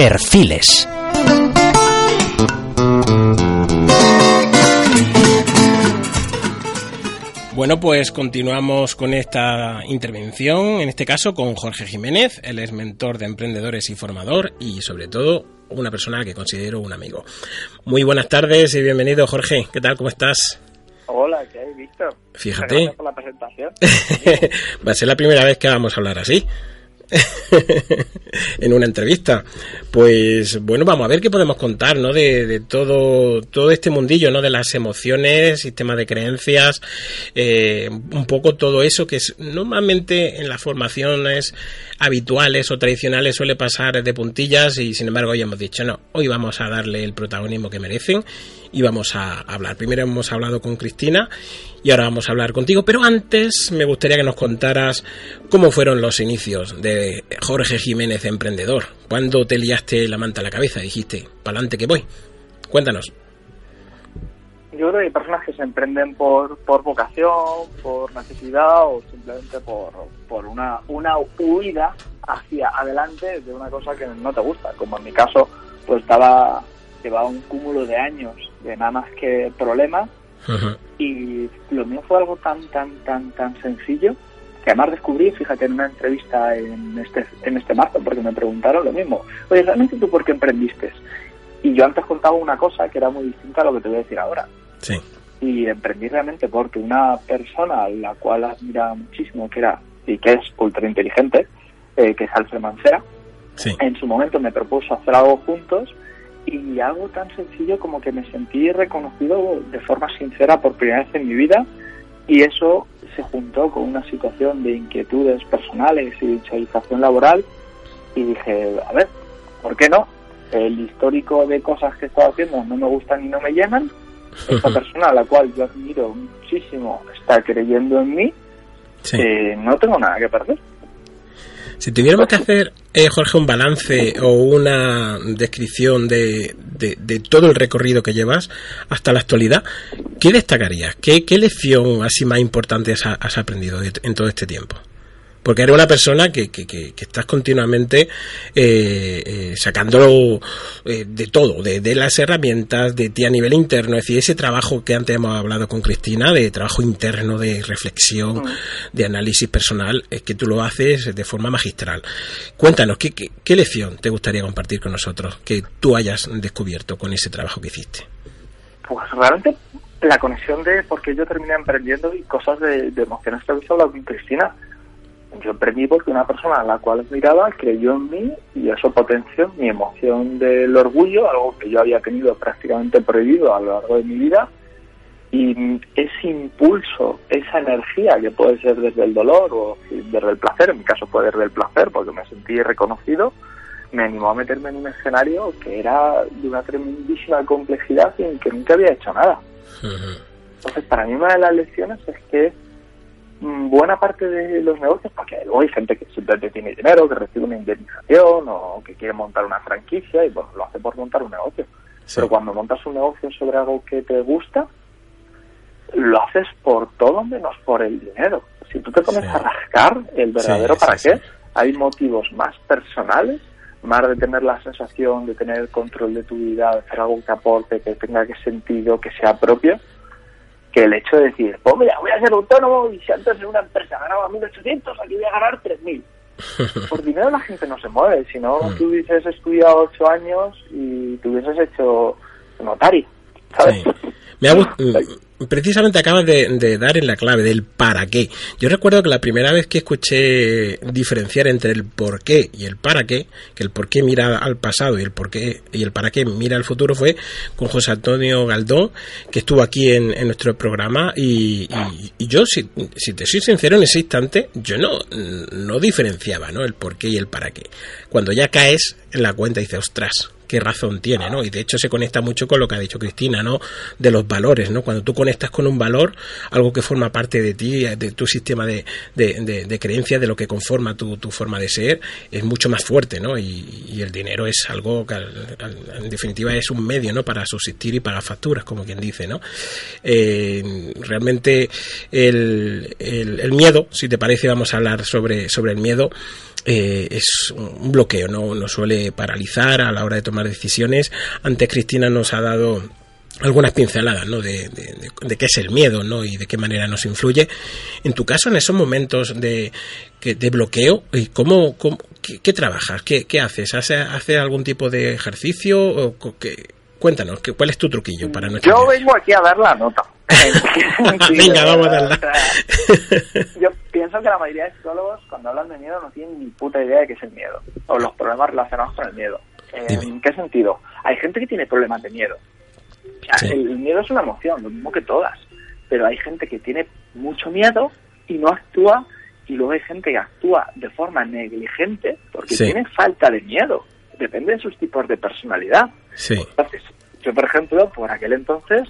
Perfiles. Bueno, pues continuamos con esta intervención, en este caso con Jorge Jiménez. Él es mentor de emprendedores y formador y sobre todo una persona que considero un amigo. Muy buenas tardes y bienvenido Jorge. ¿Qué tal? ¿Cómo estás? Hola, ¿qué hay, Víctor? Fíjate. por la presentación. Va a ser la primera vez que vamos a hablar así. en una entrevista. Pues bueno, vamos a ver qué podemos contar, ¿no? De, todo, todo este mundillo, ¿no? De las emociones, sistemas de creencias, eh, un poco todo eso que es, normalmente en las formaciones habituales o tradicionales suele pasar de puntillas y sin embargo hoy hemos dicho, no, hoy vamos a darle el protagonismo que merecen íbamos a hablar. Primero hemos hablado con Cristina y ahora vamos a hablar contigo, pero antes me gustaría que nos contaras cómo fueron los inicios de Jorge Jiménez Emprendedor. ¿Cuándo te liaste la manta a la cabeza? Dijiste, pa'lante que voy. Cuéntanos. Yo creo que hay personas que se emprenden por, por vocación, por necesidad o simplemente por, por una, una huida hacia adelante de una cosa que no te gusta. Como en mi caso, pues estaba llevaba un cúmulo de años de nada más que problemas y lo mío fue algo tan tan tan tan sencillo que además descubrí, fíjate, en una entrevista en este en este marzo, porque me preguntaron lo mismo. Oye, ¿realmente tú por qué emprendiste? Y yo antes contaba una cosa que era muy distinta a lo que te voy a decir ahora. Sí. Y emprendí realmente porque una persona a la cual admira muchísimo, que era y que es ultra inteligente, eh, que es Alfred Mancera, en su momento me propuso hacer algo juntos y algo tan sencillo como que me sentí reconocido de forma sincera por primera vez en mi vida y eso se juntó con una situación de inquietudes personales y visualización laboral y dije, a ver, ¿por qué no? El histórico de cosas que estado haciendo no me gustan y no me llenan. Esta persona a la cual yo admiro muchísimo está creyendo en mí. Eh, no tengo nada que perder. Si tuviéramos que hacer, eh, Jorge, un balance o una descripción de, de, todo el recorrido que llevas hasta la actualidad, ¿qué destacarías? ¿Qué, qué lección así más importante has aprendido en todo este tiempo? Porque eres una persona que, que, que, estás continuamente eh, eh, sacándolo eh, de todo, de, las herramientas, de ti a nivel interno, es decir, ese trabajo que antes hemos hablado con Cristina, de trabajo interno, de reflexión, mm. de análisis personal, es que tú lo haces de forma magistral. Cuéntanos, ¿qué, qué, qué lección te gustaría compartir con nosotros que tú hayas descubierto con ese trabajo que hiciste? Pues realmente la conexión de por qué yo terminé emprendiendo y cosas de, de emociones que hablado con Cristina yo emprendí porque una persona a la cual miraba creyó en mí y eso potenció mi emoción del orgullo, algo que yo había tenido prácticamente prohibido a lo largo de mi vida. Y ese impulso, esa energía que puede ser desde el dolor o desde el placer, en mi caso fue desde el placer porque me sentí reconocido, me animó a meterme en un escenario que era de una tremendísima complejidad y en que nunca había hecho nada. Entonces, para mí una de las lecciones es que buena parte de los negocios, porque luego hay gente que simplemente tiene dinero, que recibe una indemnización o que quiere montar una franquicia y bueno, lo hace por montar un negocio. Pero cuando montas un negocio sobre algo que te gusta, lo haces por todo menos por el dinero. Si tú te pones a rascar el verdadero para qué, hay motivos más personales, más de tener la sensación de tener el control de tu vida, de hacer algo que aporte, que tenga que sentido, que sea propio, que el hecho de decir, pues mira, voy a ser autónomo y si antes en una empresa ganaba 1.800, aquí voy a ganar 3.000. Por dinero la gente no se mueve, si no mm. tú hubieses estudiado 8 años y te hubieses hecho notario, ¿sabes? Me ha, precisamente acabas de, dar en la clave del para qué. Yo recuerdo que la primera vez que escuché diferenciar entre el por qué y el para qué, que el por qué mira al pasado y el por qué y el para qué mira al futuro fue con José Antonio Galdón, que estuvo aquí en, nuestro programa y, yo, si, te soy sincero, en ese instante yo no, no diferenciaba ¿no? el por qué y el para qué. Cuando ya caes en la cuenta y dices, ostras, qué razón tiene, ¿no? Y de hecho se conecta mucho con lo que ha dicho Cristina, ¿no? De los valores, ¿no? Cuando tú conectas con un valor, algo que forma parte de ti, de tu sistema de, de, creencias, de lo que conforma tu, forma de ser, es mucho más fuerte, ¿no? Y, el dinero es algo que en definitiva es un medio, ¿no? Para subsistir y pagar facturas, como quien dice, ¿no? Eh, realmente el, el, miedo, si te parece, vamos a hablar sobre, sobre el miedo. Eh, es un bloqueo, ¿no? Nos suele paralizar a la hora de tomar decisiones. Antes Cristina nos ha dado algunas pinceladas ¿no? de, de, qué es el miedo ¿no? y de qué manera nos influye. En tu caso, en esos momentos de, de bloqueo, ¿cómo, cómo qué, trabajas? ¿Qué, qué haces? ¿Haces algún tipo de ejercicio? O qué? Cuéntanos, ¿cuál es tu truquillo para nuestro Yo vengo aquí a dar la nota. Venga, vamos a darla. yo pienso que la mayoría de psicólogos, cuando hablan de miedo, no tienen ni puta idea de qué es el miedo o los problemas relacionados con el miedo. ¿En qué sentido? Hay gente que tiene problemas de miedo. el, miedo es una emoción, lo mismo que todas. Pero hay gente que tiene mucho miedo y no actúa, y luego hay gente que actúa de forma negligente porque tiene falta de miedo. Depende de sus tipos de personalidad. Sí. Entonces, Yo, por ejemplo, por aquel entonces,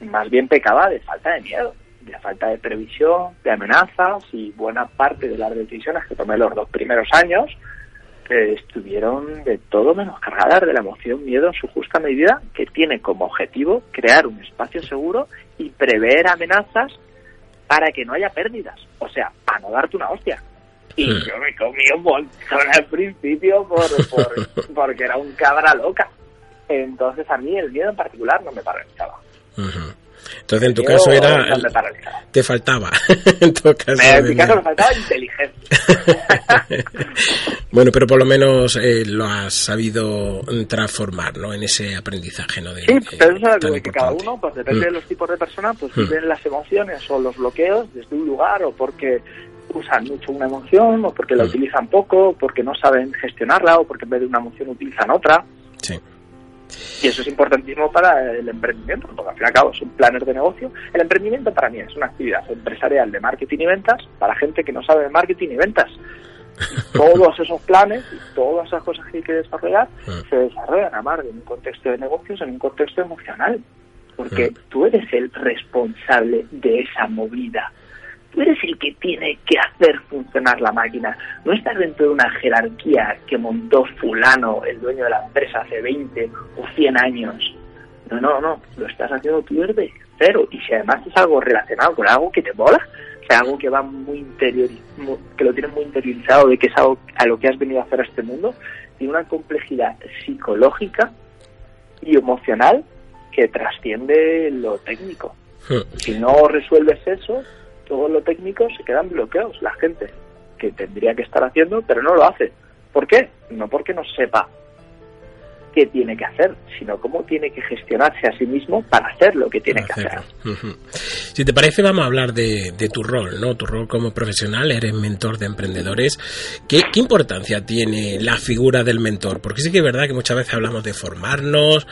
más bien pecaba de falta de miedo, de falta de previsión, de amenazas y buena parte de las decisiones que tomé los dos primeros años estuvieron de todo menos cargadas de la emoción miedo en su justa medida, que tiene como objetivo crear un espacio seguro y prever amenazas para que no haya pérdidas. O sea, a no darte una hostia. Y yo me comí un montón al principio por, porque era un cabra loca. Entonces a mí el miedo en particular no me paralizaba. Entonces, en tu caso era. Te faltaba. en tu caso, en mi caso me faltaba inteligencia. bueno, pero por lo menos eh, lo has sabido transformar, ¿no? En ese aprendizaje, ¿no? De, sí, pero eso es algo que cada uno, pues depende de mm. los tipos de personas, pues mm. viven las emociones o los bloqueos desde un lugar o porque usan mucho una emoción o porque la mm. utilizan poco, o porque no saben gestionarla o porque en vez de una emoción utilizan otra. Sí. Y eso es importantísimo para el emprendimiento, porque al fin y al cabo es un planner de negocio. El emprendimiento para mí es una actividad empresarial de marketing y ventas para gente que no sabe de marketing y ventas. todos esos planes y todas esas cosas que hay que desarrollar ah. se desarrollan a mar en un contexto de negocios, en un contexto emocional. Porque ah. tú eres el responsable de esa movida tú eres el que tiene que hacer funcionar la máquina. No estás dentro de una jerarquía que montó fulano, el dueño de la empresa, hace 20 o 100 años. No, no, no, lo estás haciendo tú desde cero. Y si además es algo relacionado con algo que te mola, o sea, algo que va muy interior, que lo tienes muy interiorizado de que es algo a lo que has venido a hacer a este mundo, tiene una complejidad psicológica y emocional que trasciende lo técnico. Hmm. Si no resuelves eso, todo lo técnico se quedan bloqueados. La gente que tendría que estar haciendo, pero no lo hace. ¿Por qué? No porque no sepa qué tiene que hacer, sino cómo tiene que gestionarse a sí mismo para hacer lo que tiene que hacer. Si te parece, vamos a hablar de, tu rol, ¿no? Tu rol como profesional, eres mentor de emprendedores. ¿Qué, importancia tiene la figura del mentor? Porque sí que es verdad que muchas veces hablamos de formarnos,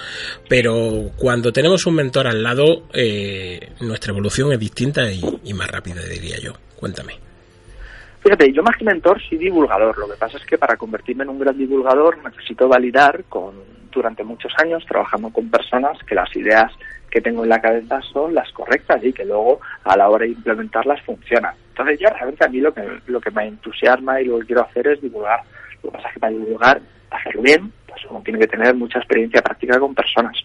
pero cuando tenemos un mentor al lado, eh, nuestra evolución es distinta y, y más rápida, diría yo. Cuéntame. Fíjate, yo más que mentor soy divulgador. Lo que pasa es que para convertirme en un gran divulgador necesito validar con durante muchos años trabajando con personas que las ideas que tengo en la cabeza son las correctas y que luego a la hora de implementarlas funcionan. Entonces yo realmente a mí lo que, lo que me entusiasma y lo que quiero hacer es divulgar. Lo que pasa es que para divulgar, hacerlo bien, pues uno tiene que tener mucha experiencia práctica con personas.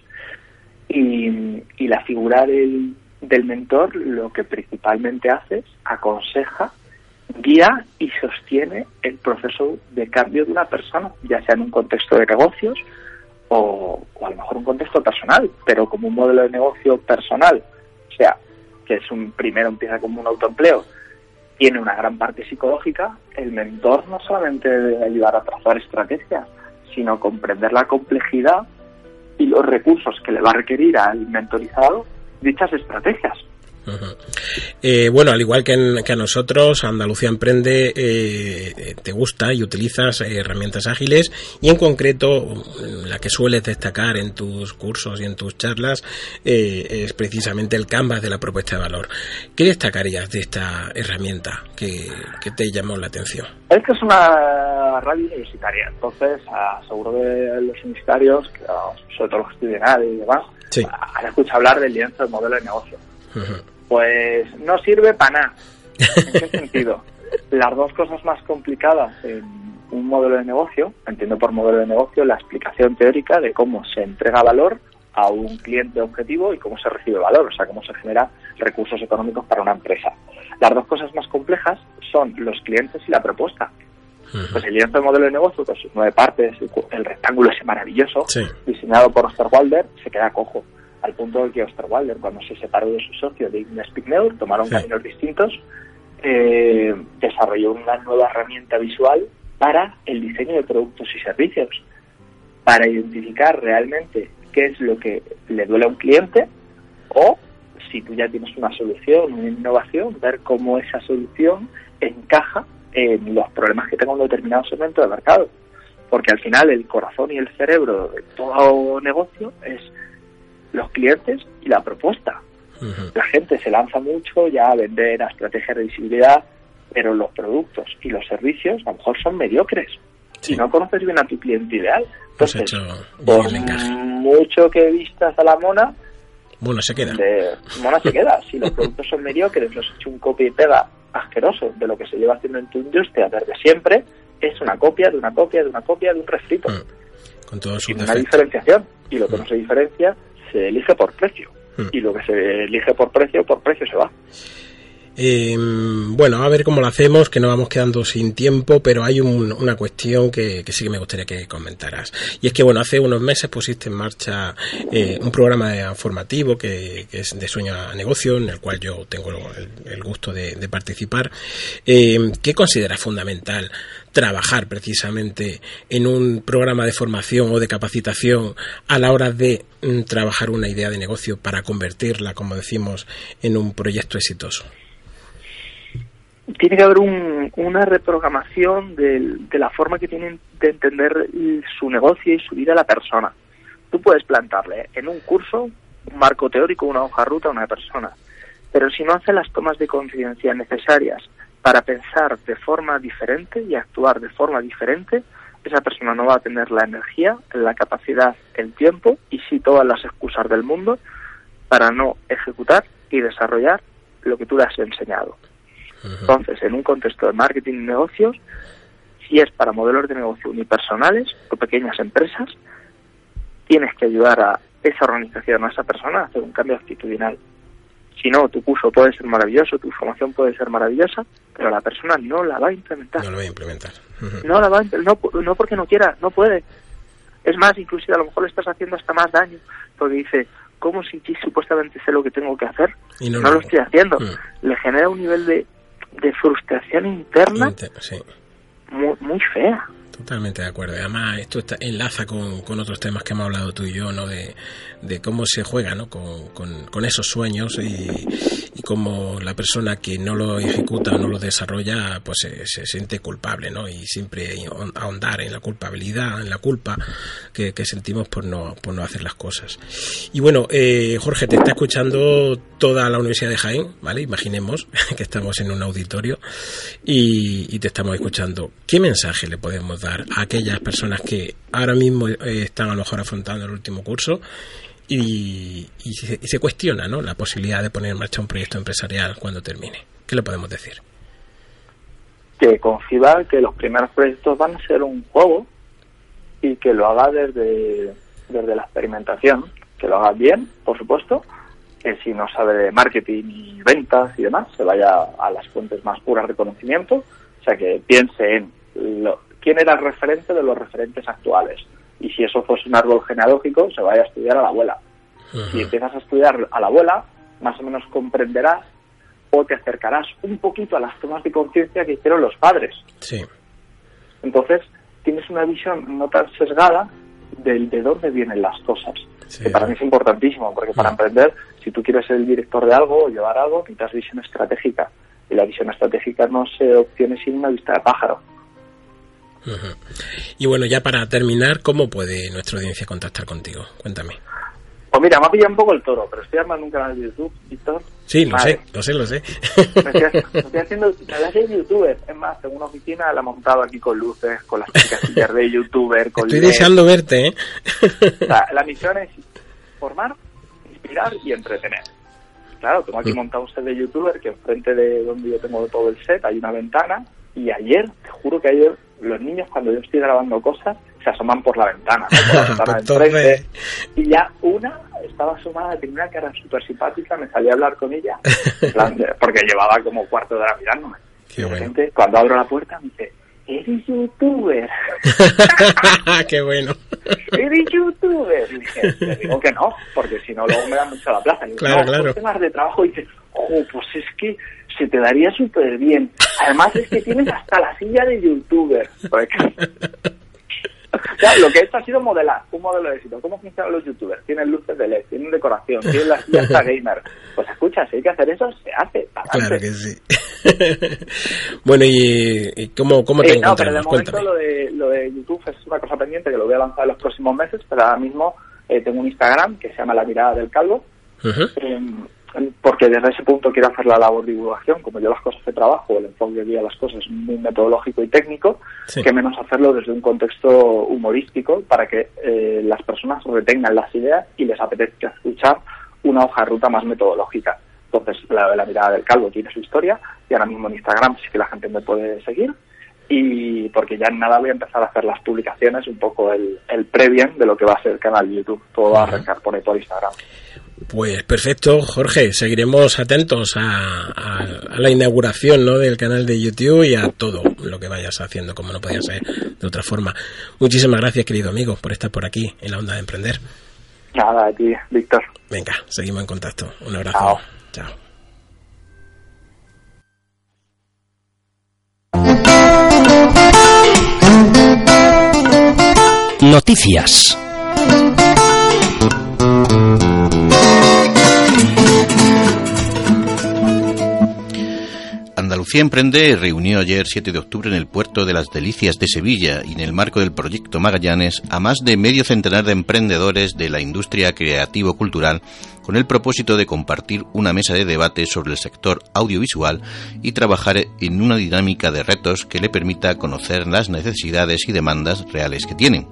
Y, y la figura del, del mentor lo que principalmente hace es aconseja guía y sostiene el proceso de cambio de una persona, ya sea en un contexto de negocios o, a lo mejor un contexto personal, pero como un modelo de negocio personal, o sea, que es un primero empieza como un autoempleo, tiene una gran parte psicológica, el mentor no solamente debe ayudar a trazar estrategias, sino comprender la complejidad y los recursos que le va a requerir al mentorizado dichas estrategias. Eh, bueno, al igual que, a nosotros, Andalucía Emprende eh, te gusta y utilizas herramientas ágiles y en concreto la que sueles destacar en tus cursos y en tus charlas eh, es precisamente el canvas de la propuesta de valor. ¿Qué destacarías de esta herramienta que, te llamó la atención? Es que es una radio universitaria, entonces seguro de los universitarios, sobre todo los que estudian y demás, han escuchado hablar del lienzo del modelo de negocio. Pues no sirve para nada. ¿En qué sentido? Las dos cosas más complicadas en un modelo de negocio, entiendo por modelo de negocio la explicación teórica de cómo se entrega valor a un cliente objetivo y cómo se recibe valor, o sea, cómo se genera recursos económicos para una empresa. Las dos cosas más complejas son los clientes y la propuesta. Pues el lienzo del modelo de negocio, con sus nueve partes, el, rectángulo ese maravilloso, diseñado por Osterwalder, se queda cojo al punto de que Osterwalder, cuando se separó de su socio de Ignace Pigneur, tomaron caminos distintos, eh, desarrolló una nueva herramienta visual para el diseño de productos y servicios, para identificar realmente qué es lo que le duele a un cliente o si tú ya tienes una solución, una innovación, ver cómo esa solución encaja en los problemas que tenga un determinado segmento de mercado. Porque al final el corazón y el cerebro de todo negocio es los clientes y la propuesta. La gente se lanza mucho ya a vender a estrategia de visibilidad, pero los productos y los servicios a lo mejor son mediocres. y no conoces bien a tu cliente ideal. Pues Entonces, por mucho que vistas a la mona, Mona se queda. mona se queda. Si los productos son mediocres, los hecho un copia y pega asqueroso de lo que se lleva haciendo en tu industria desde siempre, es una copia de una copia de una copia de un refrito. Mm. Con todo Sin una diferenciación. Y lo que no se diferencia se elige por precio. Mm. Y lo que se elige por precio, por precio se va. Eh, bueno, a ver cómo lo hacemos, que nos vamos quedando sin tiempo, pero hay una cuestión que, sí que me gustaría que comentaras. Y es que, bueno, hace unos meses pusiste en marcha eh, un programa formativo que, es de sueño a negocio, en el cual yo tengo el, gusto de, participar. Eh, ¿Qué consideras fundamental trabajar precisamente en un programa de formación o de capacitación a la hora de mm, trabajar una idea de negocio para convertirla, como decimos, en un proyecto exitoso? Tiene que haber una reprogramación de, la forma que tienen de entender su negocio y su vida la persona. Tú puedes plantarle en un curso un marco teórico, una hoja ruta a una persona, pero si no hace las tomas de conciencia necesarias para pensar de forma diferente y actuar de forma diferente, esa persona no va a tener la energía, la capacidad, el tiempo y sí todas las excusas del mundo para no ejecutar y desarrollar lo que tú le has enseñado. Entonces, en un contexto de marketing y negocios, si es para modelos de negocio unipersonales o pequeñas empresas, tienes que ayudar a esa organización, a esa persona, a hacer un cambio actitudinal. Si no, tu curso puede ser maravilloso, tu formación puede ser maravillosa, pero la persona no la va a implementar. No la va a implementar. No la va a, no, no porque no quiera, no puede. Es más, inclusive a lo mejor le estás haciendo hasta más daño, porque dice, ¿cómo si supuestamente sé lo que tengo que hacer? Y no, lo estoy haciendo. Mm. Le genera un nivel de de frustración interna muy, muy fea. Totalmente de acuerdo. Además, esto está, enlaza con, con, otros temas que hemos hablado tú y yo, ¿no? De, de cómo se juega, ¿no? Con, con, esos sueños y, y, cómo la persona que no lo ejecuta o no lo desarrolla, pues se, siente culpable, ¿no? Y siempre ahondar en la culpabilidad, en la culpa que, sentimos por no, por no hacer las cosas. Y bueno, eh, Jorge, te está escuchando toda la Universidad de Jaén, ¿vale? Imaginemos que estamos en un auditorio y, y te estamos escuchando. ¿Qué mensaje le podemos dar? A aquellas personas que ahora mismo eh, están a lo mejor afrontando el último curso y, se, cuestiona ¿no? la posibilidad de poner en marcha un proyecto empresarial cuando termine. ¿Qué le podemos decir? Que conciba que los primeros proyectos van a ser un juego y que lo haga desde, desde la experimentación, que lo haga bien, por supuesto, que si no sabe de marketing y ventas y demás, se vaya a las fuentes más puras de conocimiento, o sea, que piense en lo, quién era el referente de los referentes actuales. Y si eso fuese un árbol genealógico, se vaya a estudiar a la abuela. Si empiezas a estudiar a la abuela, más o menos comprenderás o te acercarás un poquito a las tomas de conciencia que hicieron los padres. Sí. Entonces, tienes una visión no tan sesgada del de dónde vienen las cosas. Que para mí es importantísimo, porque para emprender, si tú quieres ser el director de algo o llevar algo, necesitas visión estratégica. Y la visión estratégica no se obtiene sin una vista de pájaro. Y bueno, ya para terminar, ¿cómo puede nuestra audiencia contactar contigo? Cuéntame. Pues mira, me ha pillado un poco el toro, pero estoy armando un canal de YouTube, Víctor. Sí, lo sé, lo sé, lo sé. Me estoy, haciendo, me de youtuber. Es más, tengo una oficina, la he montado aquí con luces, con las casillas de youtuber. Con estoy deseando verte, ¿eh? la misión es formar, inspirar y entretener. Claro, tengo aquí mm. montado un set de youtuber que enfrente de donde yo tengo todo el set hay una ventana y ayer, te juro que ayer los niños cuando yo estoy grabando cosas se asoman por la ventana, ¿no? por la ventana y ya una estaba asomada, tenía una cara súper simpática, me salí a hablar con ella, porque llevaba como cuarto de hora mirándome. Qué bueno. cuando abro la puerta me dice, ¿eres youtuber? Qué bueno. ¿Eres youtuber? Y dije, le digo que no, porque si no luego me da mucho la plaza. Y claro, claro. Pues temas de trabajo y dice, oh, pues es que se te daría súper bien. Además es que tienes hasta la silla de youtuber. lo que he hecho ha sido modelar, un modelo de éxito. ¿Cómo funcionan los youtubers? Tienen luces de LED, tienen decoración, tienen la silla hasta gamer. Pues escucha, si hay que hacer eso, se hace. Claro que sí. bueno, ¿y, cómo, cómo te eh, No, pero de momento lo de, lo de YouTube es una cosa pendiente que lo voy a lanzar en los próximos meses, pero ahora mismo eh, tengo un Instagram que se llama La Mirada del Calvo. Porque desde ese punto quiero hacer la labor de divulgación, como yo las cosas de trabajo, el enfoque de las cosas es muy metodológico y técnico, que menos hacerlo desde un contexto humorístico para que eh, las personas retengan las ideas y les apetezca escuchar una hoja de ruta más metodológica. Entonces, la, la mirada del calvo tiene su historia y ahora mismo en Instagram sí que la gente me puede seguir y porque ya en nada voy a empezar a hacer las publicaciones, un poco el, el previen de lo que va a ser el canal de YouTube. Todo va a arrancar por, por Instagram. Pues perfecto, Jorge. Seguiremos atentos a, la inauguración ¿no? del canal de YouTube y a todo lo que vayas haciendo, como no podía ser de otra forma. Muchísimas gracias, querido amigo, por estar por aquí en la onda de emprender. Nada, a ti, Víctor. Venga, seguimos en contacto. Un abrazo. Chao. Noticias. Andalucía Emprende reunió ayer 7 de octubre en el puerto de las Delicias de Sevilla y en el marco del proyecto Magallanes a más de medio centenar de emprendedores de la industria creativo-cultural con el propósito de compartir una mesa de debate sobre el sector audiovisual y trabajar en una dinámica de retos que le permita conocer las necesidades y demandas reales que tienen.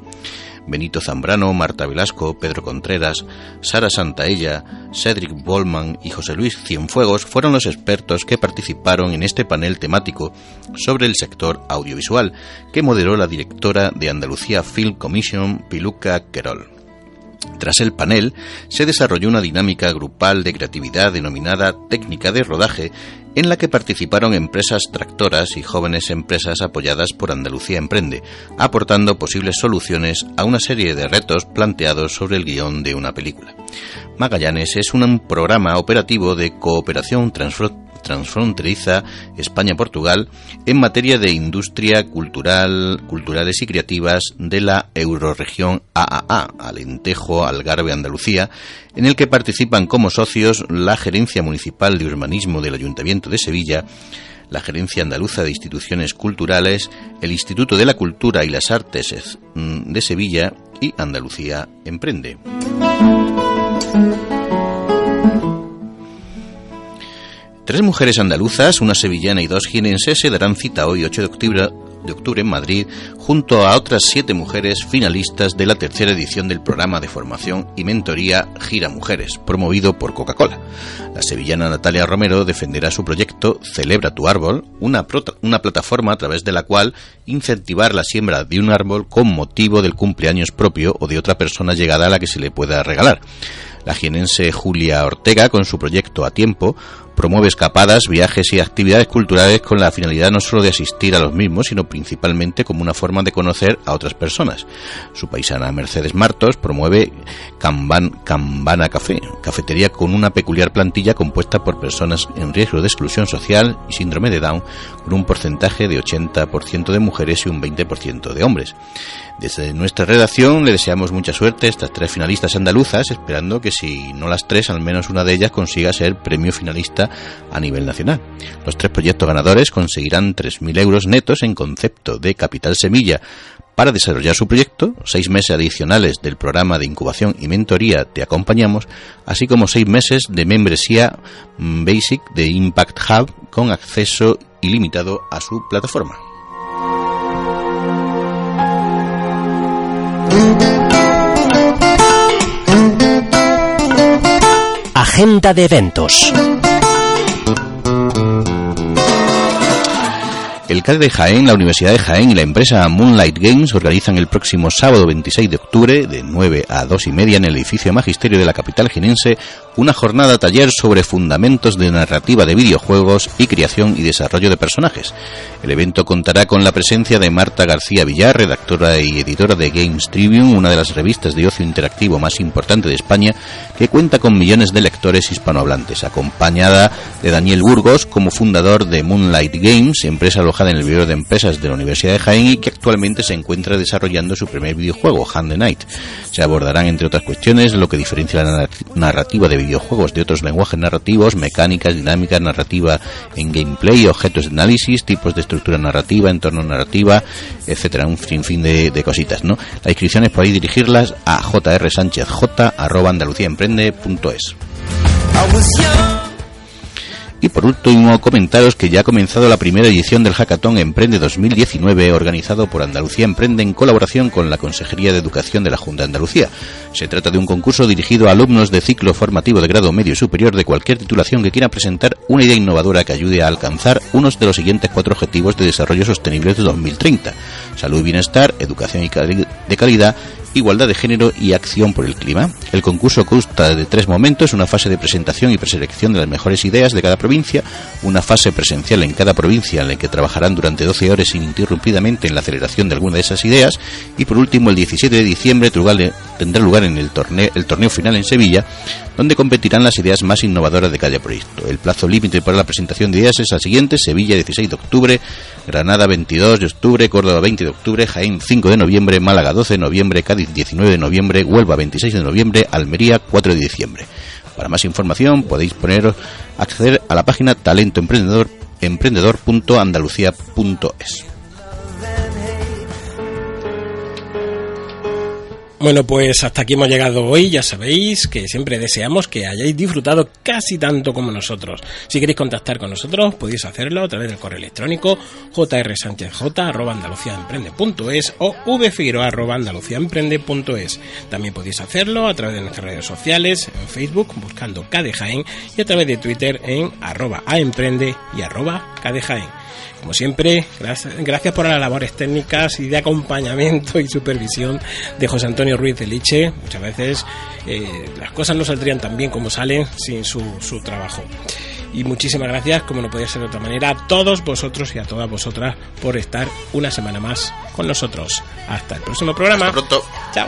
Benito Zambrano, Marta Velasco, Pedro Contreras, Sara Santaella, Cedric Bollman y José Luis Cienfuegos fueron los expertos que participaron en este panel temático sobre el sector audiovisual, que moderó la directora de Andalucía Film Commission, Piluca Querol. Tras el panel, se desarrolló una dinámica grupal de creatividad denominada técnica de rodaje, en la que participaron empresas tractoras y jóvenes empresas apoyadas por Andalucía Emprende, aportando posibles soluciones a una serie de retos planteados sobre el guion de una película. Magallanes es un programa operativo de cooperación transfronteriza transfronteriza España-Portugal en materia de industria cultural, culturales y creativas de la euroregión AAA, Alentejo, Algarve, Andalucía, en el que participan como socios la Gerencia Municipal de Urbanismo del Ayuntamiento de Sevilla, la Gerencia Andaluza de Instituciones Culturales, el Instituto de la Cultura y las Artes mm, de Sevilla y Andalucía Emprende. Tres mujeres andaluzas, una sevillana y dos jienenses, se darán cita hoy, 8 de octubre, en Madrid, junto a otras siete mujeres finalistas de la tercera edición del programa de formación y mentoría Gira Mujeres, promovido por Coca-Cola. La sevillana Natalia Romero defenderá su proyecto Celebra tu árbol, una, una plataforma a través de la cual incentivar la siembra de un árbol con motivo del cumpleaños propio o de otra persona llegada a la que se le pueda regalar. La jienense Julia Ortega, con su proyecto A Tiempo, promueve escapadas, viajes y actividades culturales con la finalidad no solo de asistir a los mismos, sino principalmente como una forma de conocer a otras personas. Su paisana Mercedes Martos promueve Cambana Café, cafetería con una peculiar plantilla compuesta por personas en riesgo de exclusión social y síndrome de Down, con un porcentaje de 80% de mujeres y un 20% de hombres. Desde nuestra redacción le deseamos mucha suerte a estas tres finalistas andaluzas, esperando que si no las tres, al menos una de ellas consiga ser premio finalista a nivel nacional. Los tres proyectos ganadores conseguirán 3.000 euros netos en concepto de capital semilla para desarrollar su proyecto, seis meses adicionales del programa de incubación y mentoría Te Acompañamos, así como seis meses de membresía mm, Basic de Impact Hub con acceso ilimitado a su plataforma. Agenda de eventos. El CAD de Jaén, la Universidad de Jaén y la empresa Moonlight Games organizan el próximo sábado 26 de octubre, de 9 a 2 y media, en el edificio Magisterio de la capital jinense, una jornada taller sobre fundamentos de narrativa de videojuegos y creación y desarrollo de personajes. El evento contará con la presencia de Marta García Villar, redactora y editora de Games Tribune, una de las revistas de ocio interactivo más importante de España, que cuenta con millones de lectores hispanohablantes, acompañada de Daniel Burgos como fundador de Moonlight Games, empresa en el Bureau de Empresas de la Universidad de Jaén y que actualmente se encuentra desarrollando su primer videojuego, Hand the Night. Se abordarán, entre otras cuestiones, lo que diferencia la narrativa de videojuegos de otros lenguajes narrativos, mecánicas, dinámicas, narrativa en gameplay, objetos de análisis, tipos de estructura narrativa, entorno narrativa, etcétera, un sinfín de, de cositas, ¿no? Las inscripciones podéis dirigirlas a jrsanchezj@andaluciaemprende.es. Y por último, comentaros que ya ha comenzado la primera edición del Hackathon Emprende 2019, organizado por Andalucía Emprende en colaboración con la Consejería de Educación de la Junta de Andalucía. Se trata de un concurso dirigido a alumnos de ciclo formativo de grado medio y superior de cualquier titulación que quiera presentar una idea innovadora que ayude a alcanzar unos de los siguientes cuatro objetivos de desarrollo sostenible de 2030. Salud y bienestar, educación y de calidad igualdad de género y acción por el clima. El concurso consta de tres momentos, una fase de presentación y preselección de las mejores ideas de cada provincia, una fase presencial en cada provincia en la que trabajarán durante 12 horas ininterrumpidamente en la aceleración de alguna de esas ideas y por último el 17 de diciembre tendrá lugar en el torneo, el torneo final en Sevilla, donde competirán las ideas más innovadoras de cada proyecto. El plazo límite para la presentación de ideas es el siguiente, Sevilla 16 de octubre, Granada 22 de octubre, Córdoba 20 de octubre, Jaén 5 de noviembre, Málaga 12 de noviembre, Cádiz 19 de noviembre, Huelva 26 de noviembre, Almería 4 de diciembre. Para más información podéis poner acceder a la página talentoemprendedor.andalucía.es. Bueno, pues hasta aquí hemos llegado hoy. Ya sabéis que siempre deseamos que hayáis disfrutado casi tanto como nosotros. Si queréis contactar con nosotros, podéis hacerlo a través del correo electrónico jrsanchezj.andaluciaemprende.es o vfigueroa.andaluciaemprende.es. También podéis hacerlo a través de nuestras redes sociales, en Facebook buscando KDJaen y a través de Twitter en arroba aemprende y arroba KDJaen. Como siempre, gracias, por las labores técnicas y de acompañamiento y supervisión de José Antonio Ruiz de Liche. Muchas veces eh, las cosas no saldrían tan bien como salen sin su, su trabajo. Y muchísimas gracias, como no podía ser de otra manera, a todos vosotros y a todas vosotras por estar una semana más con nosotros. Hasta el próximo programa. Hasta pronto. Chao.